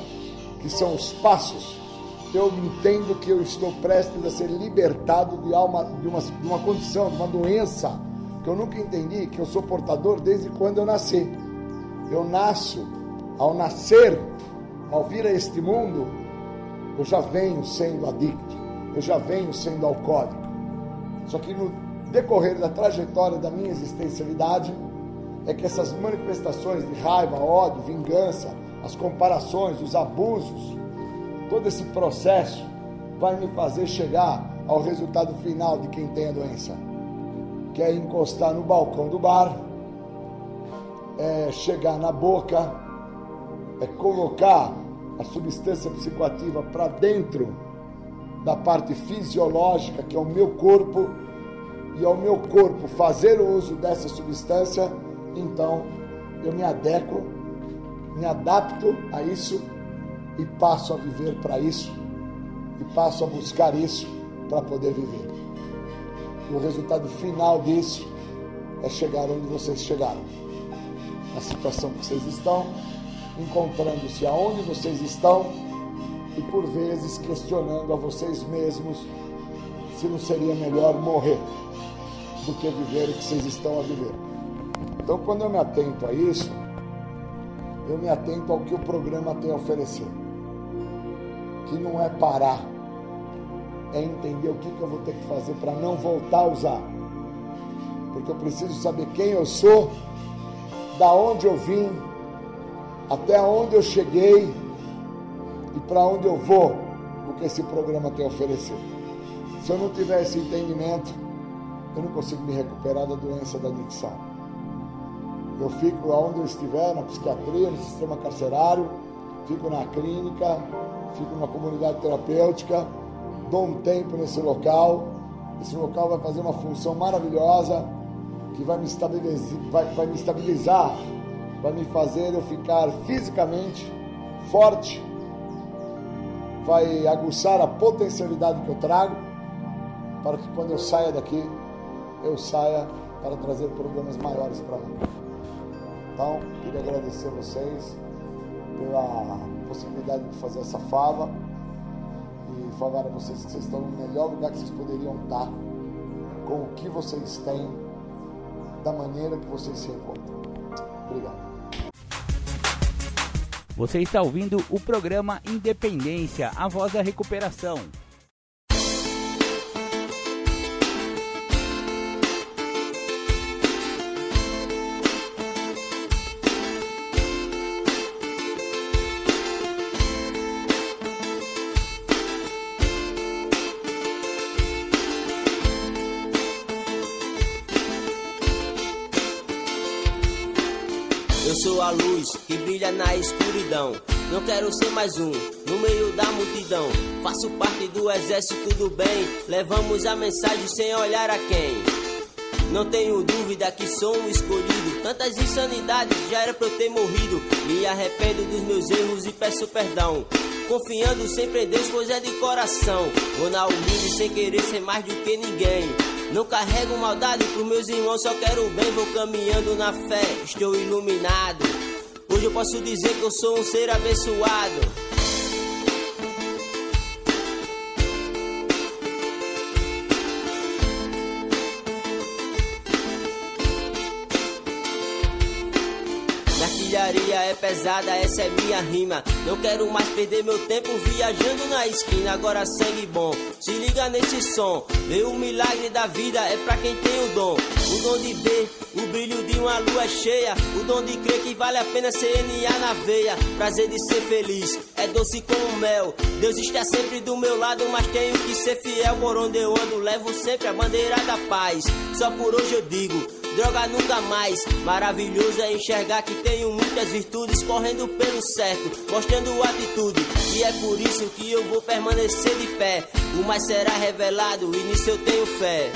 [SPEAKER 7] que são os passos, eu entendo que eu estou prestes a ser libertado de, alma, de, uma, de uma condição, de uma doença que eu nunca entendi, que eu sou portador desde quando eu nasci. Eu nasço, ao nascer, ao vir a este mundo, eu já venho sendo adicto, eu já venho sendo alcoólico. Só que no decorrer da trajetória da minha existencialidade, é que essas manifestações de raiva, ódio, vingança, as comparações, os abusos, todo esse processo vai me fazer chegar ao resultado final de quem tem a doença, que é encostar no balcão do bar, é chegar na boca, é colocar a substância psicoativa para dentro da parte fisiológica, que é o meu corpo, e ao meu corpo fazer o uso dessa substância, então eu me adequo me adapto a isso e passo a viver para isso e passo a buscar isso para poder viver. E o resultado final disso é chegar onde vocês chegaram, na situação que vocês estão, encontrando-se aonde vocês estão e por vezes questionando a vocês mesmos se não seria melhor morrer do que viver o que vocês estão a viver. Então, quando eu me atento a isso, eu me atento ao que o programa tem a oferecer. Que não é parar, é entender o que, que eu vou ter que fazer para não voltar a usar. Porque eu preciso saber quem eu sou, da onde eu vim, até onde eu cheguei e para onde eu vou, o que esse programa tem a oferecer. Se eu não tiver esse entendimento, eu não consigo me recuperar da doença da adicção. Eu fico onde eu estiver, na psiquiatria, no sistema carcerário, fico na clínica, fico numa comunidade terapêutica, dou um tempo nesse local. Esse local vai fazer uma função maravilhosa que vai me estabilizar, vai, vai me, estabilizar, vai me fazer eu ficar fisicamente forte, vai aguçar a potencialidade que eu trago, para que quando eu saia daqui, eu saia para trazer problemas maiores para mim. Então, queria agradecer a vocês pela possibilidade de fazer essa fala e falar a vocês que vocês estão no melhor lugar que vocês poderiam estar, com o que vocês têm, da maneira que vocês se encontram. Obrigado.
[SPEAKER 1] Você está ouvindo o programa Independência, a voz da recuperação.
[SPEAKER 8] Luz que brilha na escuridão. Não quero ser mais um no meio da multidão. Faço parte do exército do bem. Levamos a mensagem sem olhar a quem. Não tenho dúvida que sou um escolhido. Tantas insanidades já era pra eu ter morrido. Me arrependo dos meus erros e peço perdão. Confiando sempre em Deus, pois é de coração. Vou na humilde sem querer ser mais do que ninguém. Não carrego maldade pros meus irmãos, só quero o bem. Vou caminhando na fé, estou iluminado. Hoje eu posso dizer que eu sou um ser abençoado. É pesada, essa é minha rima. Não quero mais perder meu tempo viajando na esquina. Agora sangue bom, se liga nesse som. Ver o milagre da vida é pra quem tem o dom. O dom de ver o brilho de uma lua cheia. O dom de crer que vale a pena CNA na veia. Prazer de ser feliz, é doce como mel. Deus está sempre do meu lado, mas tenho que ser fiel. Por onde eu ando, levo sempre a bandeira da paz. Só por hoje eu digo droga nunca mais. Maravilhoso é enxergar que tenho muitas virtudes correndo pelo certo, mostrando atitude. E é por isso que eu vou permanecer de pé. O mais será revelado e nisso eu tenho fé.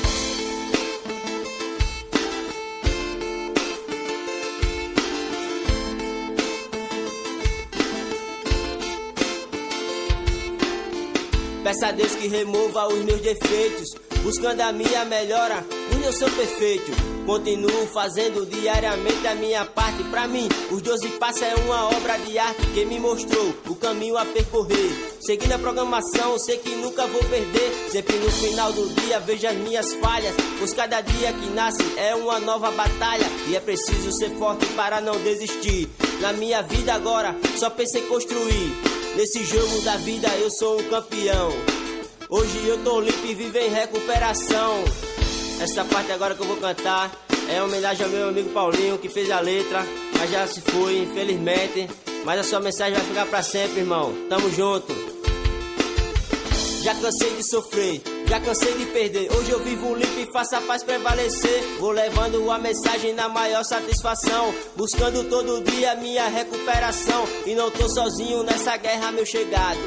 [SPEAKER 8] Peça a Deus que remova os meus defeitos, buscando a minha melhora. eu sou perfeito. Continuo fazendo diariamente a minha parte. Pra mim, os 12 passos é uma obra de arte que me mostrou o caminho a percorrer. Seguindo a programação, sei que nunca vou perder. Sempre no final do dia vejo as minhas falhas. Pois cada dia que nasce é uma nova batalha. E é preciso ser forte para não desistir. Na minha vida agora, só pensei construir. Nesse jogo da vida eu sou um campeão. Hoje eu tô limpo e vivo em recuperação. Essa parte agora que eu vou cantar é homenagem ao meu amigo Paulinho que fez a letra, mas já se foi, infelizmente. Mas a sua mensagem vai ficar para sempre, irmão. Tamo junto. Já cansei de sofrer, já cansei de perder. Hoje eu vivo limpo e faço a paz prevalecer. Vou levando a mensagem na maior satisfação. Buscando todo dia minha recuperação. E não tô sozinho nessa guerra, meu chegado.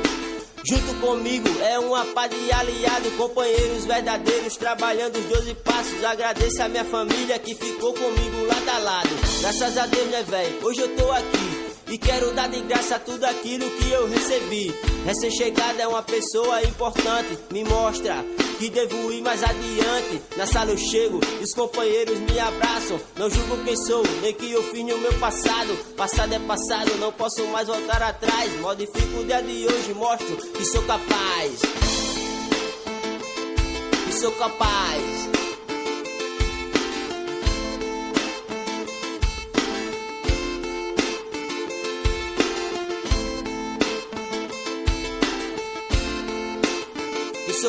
[SPEAKER 8] Junto comigo é uma pá de aliado, companheiros verdadeiros, trabalhando os 12 passos. Agradeço a minha família que ficou comigo lado a lado. Graças a Deus, né, velho? Hoje eu tô aqui. E quero dar de graça tudo aquilo que eu recebi. Recém-chegada é uma pessoa importante, me mostra que devo ir mais adiante. Na sala eu chego os companheiros me abraçam. Não julgo quem sou, nem que eu fiz no meu passado. Passado é passado, não posso mais voltar atrás. Modifico o dia de hoje, mostro que sou capaz. Que sou capaz.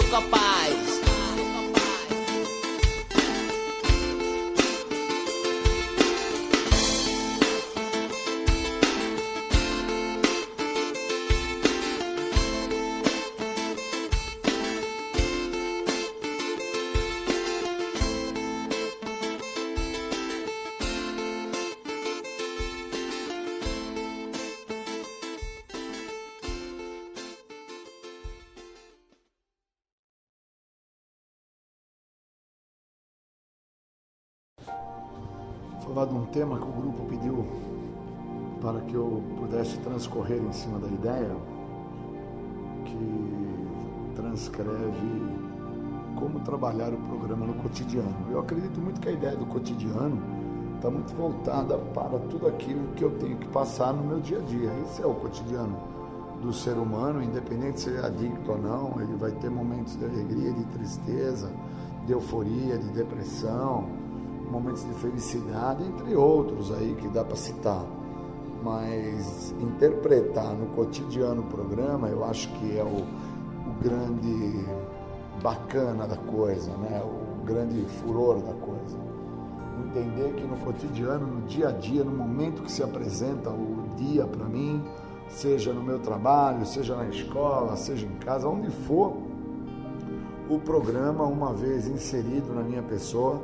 [SPEAKER 8] Sou capaz.
[SPEAKER 7] Tema que o grupo pediu para que eu pudesse transcorrer em cima da ideia, que transcreve como trabalhar o programa no cotidiano. Eu acredito muito que a ideia do cotidiano está muito voltada para tudo aquilo que eu tenho que passar no meu dia a dia. Esse é o cotidiano do ser humano, independente se ele é adicto ou não, ele vai ter momentos de alegria, de tristeza, de euforia, de depressão, momentos de felicidade, entre outros aí que dá para citar. Mas interpretar no cotidiano o programa, eu acho que é o, o grande bacana da coisa, né? o grande furor da coisa. Entender que no cotidiano, no dia a dia, no momento que se apresenta o dia para mim, seja no meu trabalho, seja na escola, seja em casa, onde for, o programa, uma vez inserido na minha pessoa,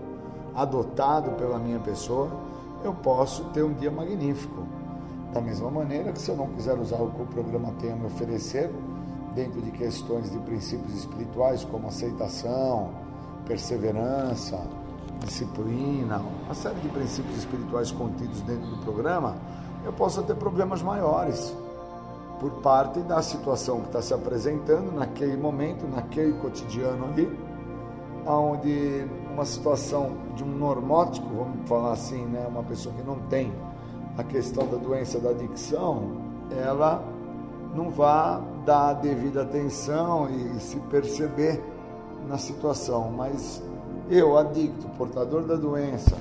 [SPEAKER 7] adotado pela minha pessoa, eu posso ter um dia magnífico. Da mesma maneira que se eu não quiser usar o que o programa tem a me oferecer, dentro de questões de princípios espirituais como aceitação, perseverança, disciplina, uma série de princípios espirituais contidos dentro do programa, eu posso ter problemas maiores por parte da situação que está se apresentando naquele momento, naquele cotidiano ali, onde uma situação de um normótico, vamos falar assim, né, uma pessoa que não tem a questão da doença da adicção, ela não vai dar a devida atenção e se perceber na situação. Mas eu, adicto, portador da doença,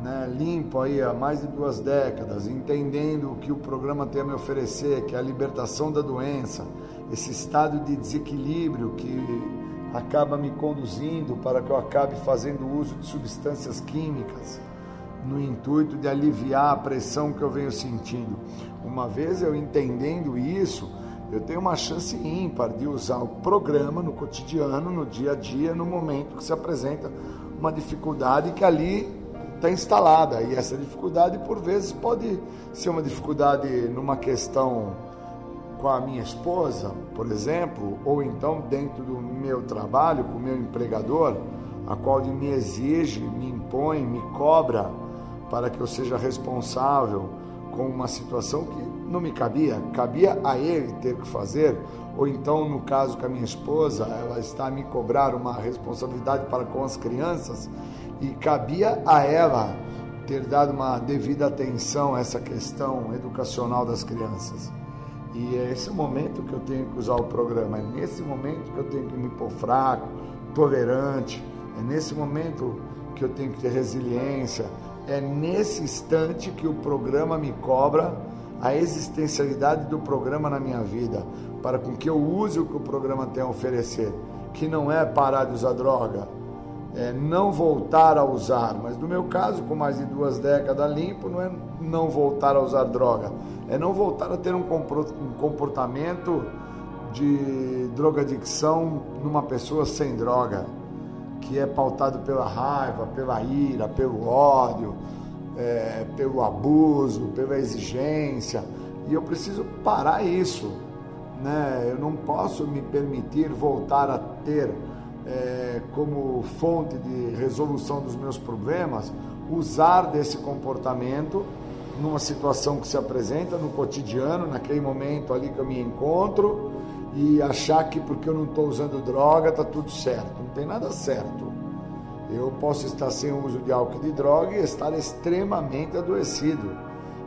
[SPEAKER 7] né, limpo aí há mais de duas décadas, entendendo o que o programa tem a me oferecer, que é a libertação da doença, esse estado de desequilíbrio que acaba me conduzindo para que eu acabe fazendo uso de substâncias químicas no intuito de aliviar a pressão que eu venho sentindo. Uma vez eu entendendo isso, eu tenho uma chance ímpar de usar o programa no cotidiano, no dia a dia, no momento que se apresenta uma dificuldade que ali está instalada. E essa dificuldade, por vezes, pode ser uma dificuldade numa questão com a minha esposa, por exemplo, ou então dentro do meu trabalho, com o meu empregador, a qual ele me exige, me impõe, me cobra para que eu seja responsável com uma situação que não me cabia, cabia a ele ter que fazer, ou então, no caso com a minha esposa, ela está a me cobrar uma responsabilidade para com as crianças, e cabia a ela ter dado uma devida atenção a essa questão educacional das crianças. E é esse momento que eu tenho que usar o programa, é nesse momento que eu tenho que me pôr fraco, tolerante, é nesse momento que eu tenho que ter resiliência, é nesse instante que o programa me cobra a existencialidade do programa na minha vida, para com que eu use o que o programa tem a oferecer, que não é parar de usar droga, é não voltar a usar, mas no meu caso, com mais de duas décadas limpo, não é não voltar a usar droga, é não voltar a ter um comportamento de drogadicção numa pessoa sem droga, que é pautado pela raiva, pela ira, pelo ódio, é, pelo abuso, pela exigência, e eu preciso parar isso. Né? Eu não posso me permitir voltar a ter é, como fonte de resolução dos meus problemas usar desse comportamento numa situação que se apresenta no cotidiano, naquele momento ali que eu me encontro, e achar que porque eu não estou usando droga está tudo certo. Não tem nada certo. Eu posso estar sem o uso de álcool e de droga e estar extremamente adoecido.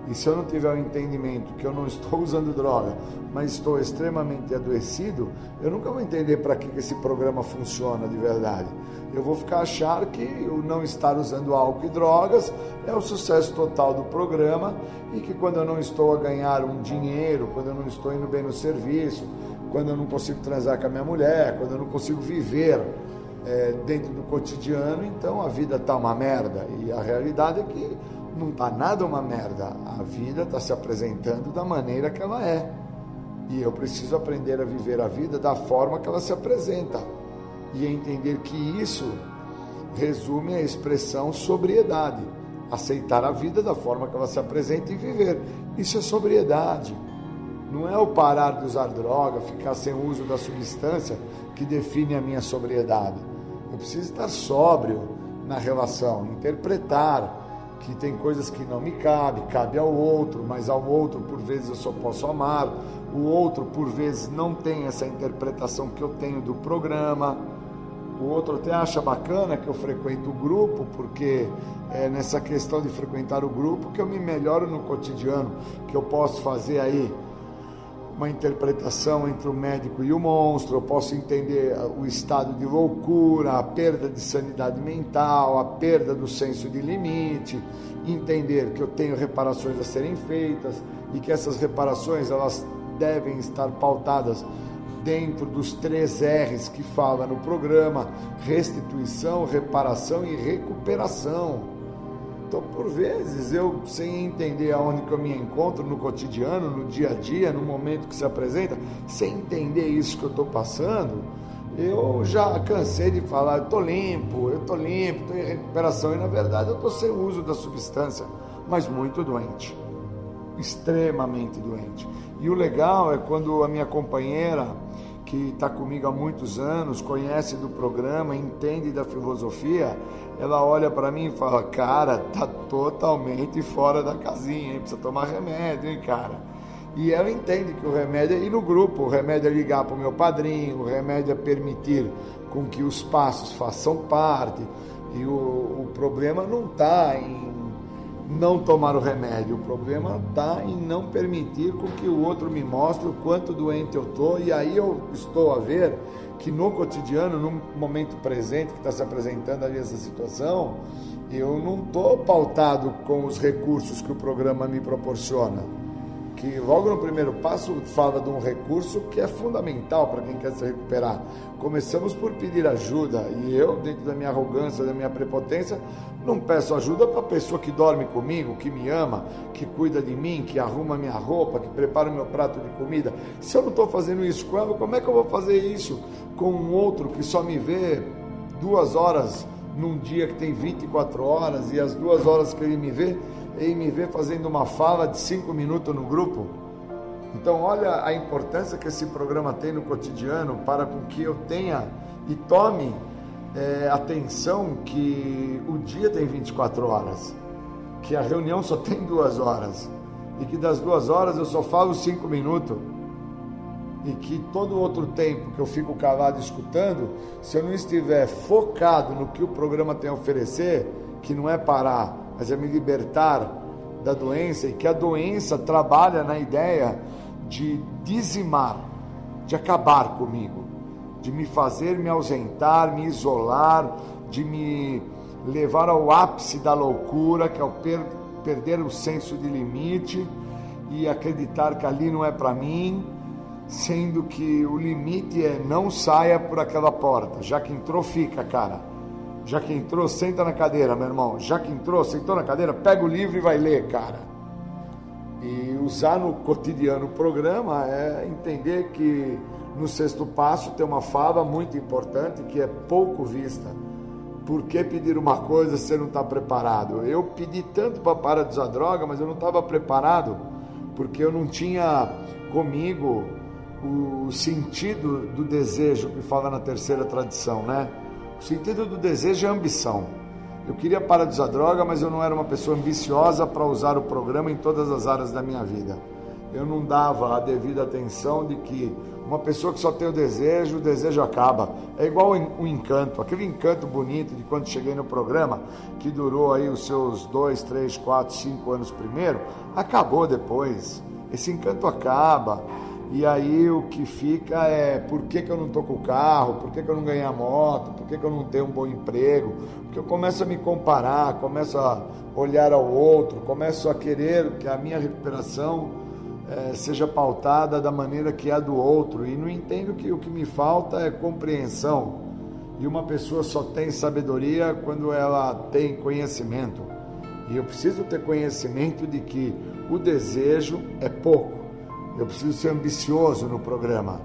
[SPEAKER 7] E se eu não tiver o entendimento que eu não estou usando droga, mas estou extremamente adoecido, eu nunca vou entender para que esse programa funciona de verdade eu vou ficar achar que o não estar usando álcool e drogas é o sucesso total do programa e que quando eu não estou a ganhar um dinheiro, quando eu não estou indo bem no serviço, quando eu não consigo transar com a minha mulher, quando eu não consigo viver é, dentro do cotidiano, então a vida está uma merda. E a realidade é que não está nada uma merda. A vida está se apresentando da maneira que ela é. E eu preciso aprender a viver a vida da forma que ela se apresenta e entender que isso resume a expressão sobriedade, aceitar a vida da forma que ela se apresenta e viver. Isso é sobriedade. Não é o parar de usar droga, ficar sem uso da substância que define a minha sobriedade. Eu preciso estar sóbrio na relação, interpretar que tem coisas que não me cabe, cabe ao outro, mas ao outro por vezes eu só posso amar, o outro por vezes não tem essa interpretação que eu tenho do programa. O outro até acha bacana que eu frequento o grupo, porque é nessa questão de frequentar o grupo que eu me melhoro no cotidiano, que eu posso fazer aí uma interpretação entre o médico e o monstro, eu posso entender o estado de loucura, a perda de sanidade mental, a perda do senso de limite, entender que eu tenho reparações a serem feitas e que essas reparações elas devem estar pautadas dentro dos três R's que fala no programa: restituição, reparação e recuperação. Então, por vezes, eu, sem entender aonde que eu me encontro no cotidiano, no dia a dia, no momento que se apresenta, sem entender isso que eu estou passando, Eu já cansei de falar, eu tô limpo, eu tô limpo, estou em recuperação, e na verdade eu estou sem uso da substância, mas muito doente, extremamente doente. E o legal é quando a minha companheira, que está comigo há muitos anos, conhece do programa, entende da filosofia, ela olha para mim e fala: Cara, tá totalmente fora da casinha, hein? precisa tomar remédio, hein, cara. E ela entende que o remédio é ir no grupo, o remédio é ligar para o meu padrinho, o remédio é permitir com que os passos façam parte. E o, o problema não está em não tomar o remédio, o problema está em não permitir com que o outro me mostre o quanto doente eu estou. E aí eu estou a ver que no cotidiano, no momento presente que está se apresentando ali essa situação, eu não estou pautado com os recursos que o programa me proporciona que logo no primeiro passo fala de um recurso que é fundamental para quem quer se recuperar. Começamos por pedir ajuda e eu, dentro da minha arrogância, da minha prepotência, não peço ajuda para a pessoa que dorme comigo, que me ama, que cuida de mim, que arruma minha roupa, que prepara o meu prato de comida. Se eu não estou fazendo isso com ela, como é que eu vou fazer isso com um outro que só me vê duas horas num dia que tem 24 horas e as duas horas que ele me vê, e me ver fazendo uma fala de cinco minutos no grupo. Então, olha a importância que esse programa tem no cotidiano para com que eu tenha e tome é, atenção que o dia tem 24 horas, que a reunião só tem duas horas e que das duas horas eu só falo cinco minutos e que todo outro tempo que eu fico calado escutando, se eu não estiver focado no que o programa tem a oferecer, que não é parar mas é me libertar da doença e que a doença trabalha na ideia de dizimar, de acabar comigo, de me fazer me ausentar, me isolar, de me levar ao ápice da loucura, que é o per perder o senso de limite e acreditar que ali não é para mim, sendo que o limite é não saia por aquela porta, já que entrou, fica, cara já que entrou, senta na cadeira, meu irmão. Já que entrou, sentou na cadeira, pega o livro e vai ler, cara. E usar no cotidiano o programa é entender que no sexto passo tem uma fala muito importante que é pouco vista. Por que pedir uma coisa se você não está preparado? Eu pedi tanto para parar de usar droga, mas eu não estava preparado, porque eu não tinha comigo o sentido do desejo que fala na terceira tradição, né? O sentido do desejo é ambição. Eu queria parar de usar droga, mas eu não era uma pessoa ambiciosa para usar o programa em todas as áreas da minha vida. Eu não dava a devida atenção de que uma pessoa que só tem o desejo, o desejo acaba. É igual o encanto, aquele encanto bonito de quando cheguei no programa, que durou aí os seus dois, três, quatro, cinco anos primeiro, acabou depois. Esse encanto acaba. E aí o que fica é por que, que eu não estou com o carro, por que, que eu não ganhei a moto, por que, que eu não tenho um bom emprego, porque eu começo a me comparar, começo a olhar ao outro, começo a querer que a minha recuperação é, seja pautada da maneira que é a do outro. E não entendo que o que me falta é compreensão. E uma pessoa só tem sabedoria quando ela tem conhecimento. E eu preciso ter conhecimento de que o desejo é pouco eu preciso ser ambicioso no programa.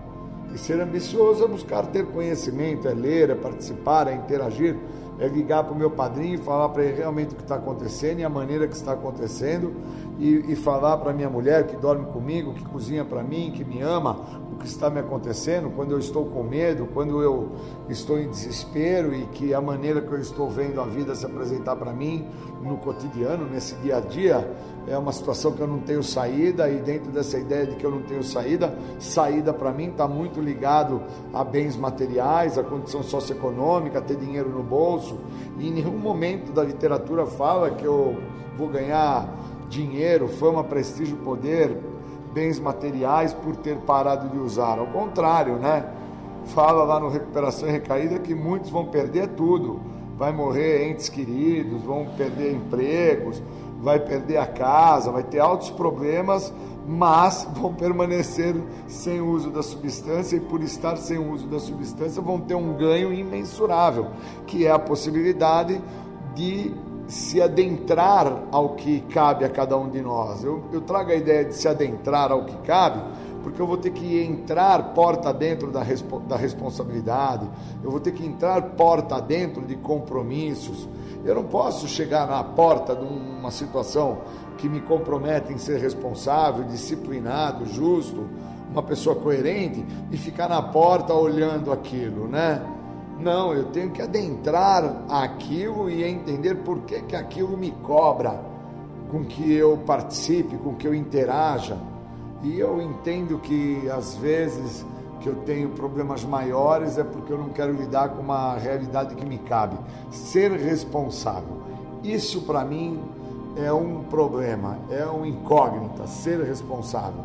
[SPEAKER 7] E ser ambicioso é buscar ter conhecimento, é ler, é participar, é interagir, é ligar para o meu padrinho e falar para ele realmente o que está acontecendo e a maneira que está acontecendo, e, e falar para minha mulher que dorme comigo, que cozinha para mim, que me ama, que está me acontecendo, quando eu estou com medo, quando eu estou em desespero e que a maneira que eu estou vendo a vida se apresentar para mim no cotidiano, nesse dia a dia, é uma situação que eu não tenho saída e dentro dessa ideia de que eu não tenho saída, saída para mim está muito ligado a bens materiais, a condição socioeconômica, a ter dinheiro no bolso. E em nenhum momento da literatura fala que eu vou ganhar dinheiro, fama, prestígio, poder, bens materiais por ter parado de usar. Ao contrário, né? Fala lá no Recuperação e Recaída que muitos vão perder tudo. Vai morrer entes queridos, vão perder empregos, vai perder a casa, vai ter altos problemas, mas vão permanecer sem uso da substância e por estar sem uso da substância vão ter um ganho imensurável, que é a possibilidade de se adentrar ao que cabe a cada um de nós. Eu, eu trago a ideia de se adentrar ao que cabe, porque eu vou ter que entrar porta dentro da, da responsabilidade, eu vou ter que entrar porta dentro de compromissos. Eu não posso chegar na porta de uma situação que me compromete em ser responsável, disciplinado, justo, uma pessoa coerente e ficar na porta olhando aquilo, né? Não, eu tenho que adentrar aquilo e entender por que, que aquilo me cobra com que eu participe, com que eu interaja. E eu entendo que às vezes que eu tenho problemas maiores é porque eu não quero lidar com uma realidade que me cabe. Ser responsável. Isso para mim é um problema, é uma incógnita, ser responsável.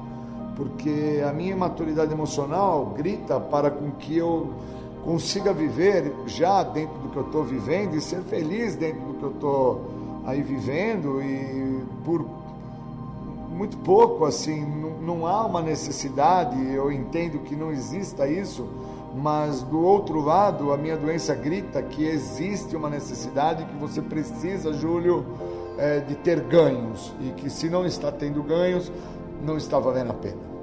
[SPEAKER 7] Porque a minha maturidade emocional grita para com que eu consiga viver já dentro do que eu estou vivendo e ser feliz dentro do que eu estou aí vivendo e por muito pouco assim não, há uma necessidade eu entendo que não exista isso mas do outro lado a minha doença grita que existe uma necessidade que você precisa Júlio é, de ter ganhos e que se não está tendo ganhos não está valendo a pena.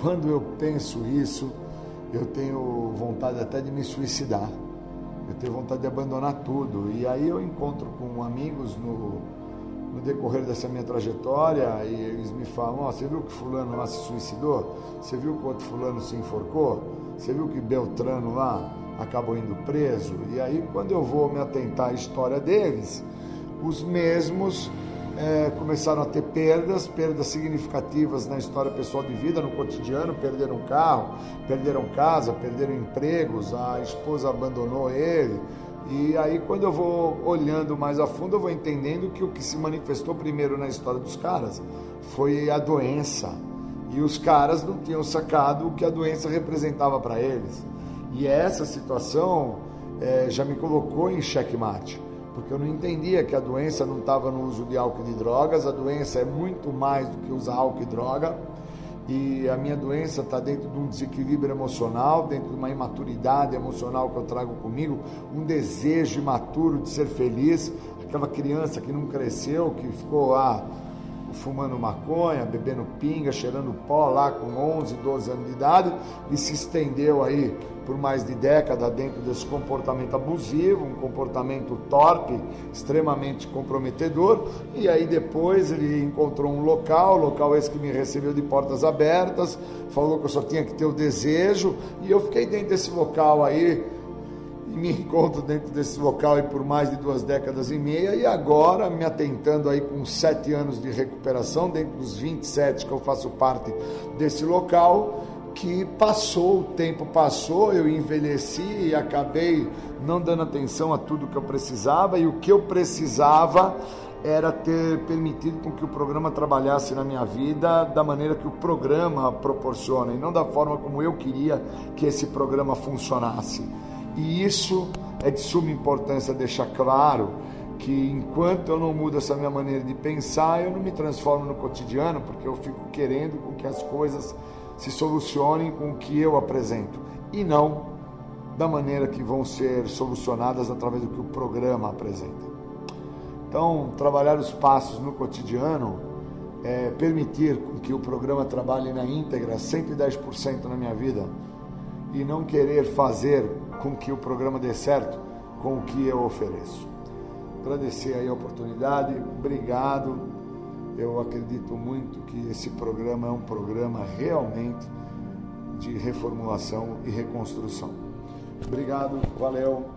[SPEAKER 7] Quando eu penso isso eu tenho vontade até de me suicidar. Eu tenho vontade de abandonar tudo. E aí eu encontro com amigos no, no decorrer dessa minha trajetória e eles me falam: oh, você viu que Fulano lá se suicidou? Você viu que outro Fulano se enforcou? Você viu que Beltrano lá acabou indo preso? E aí, quando eu vou me atentar à história deles, os mesmos é, começaram a ter perdas, perdas significativas na história pessoal de vida, no cotidiano, perderam carro, perderam casa, perderam empregos, a esposa abandonou ele. E aí quando eu vou olhando mais a fundo, eu vou entendendo que o que se manifestou primeiro na história dos caras foi a doença. E os caras não tinham sacado o que a doença representava para eles. E essa situação é, já me colocou em xeque-mate porque eu não entendia que a doença não estava no uso de álcool e de drogas, a doença é muito mais do que usar álcool e droga, e a minha doença está dentro de um desequilíbrio emocional, dentro de uma imaturidade emocional que eu trago comigo, um desejo imaturo de ser feliz, aquela criança que não cresceu, que ficou lá fumando maconha, bebendo pinga, cheirando pó lá com 11, 12 anos de idade e se estendeu aí por mais de década dentro desse comportamento abusivo, um comportamento torpe, extremamente comprometedor, e aí depois ele encontrou um local, local esse que me recebeu de portas abertas, falou que eu só tinha que ter o desejo, e eu fiquei dentro desse local aí me encontro dentro desse local aí por mais de duas décadas e meia e agora me atentando aí com sete anos de recuperação, dentro dos 27 que eu faço parte desse local, que passou, o tempo passou, eu envelheci e acabei não dando atenção a tudo que eu precisava e o que eu precisava era ter permitido com que o programa trabalhasse na minha vida da maneira que o programa proporciona e não da forma como eu queria que esse programa funcionasse. E isso é de suma importância deixar claro que enquanto eu não mudo essa minha maneira de pensar, eu não me transformo no cotidiano, porque eu fico querendo com que as coisas se solucionem com o que eu apresento e não da maneira que vão ser solucionadas através do que o programa apresenta. Então, trabalhar os passos no cotidiano é permitir que o programa trabalhe na íntegra, 110% na minha vida, e não querer fazer com que o programa dê certo com o que eu ofereço. Agradecer aí a oportunidade, obrigado. Eu acredito muito que esse programa é um programa realmente de reformulação e reconstrução. Obrigado, valeu.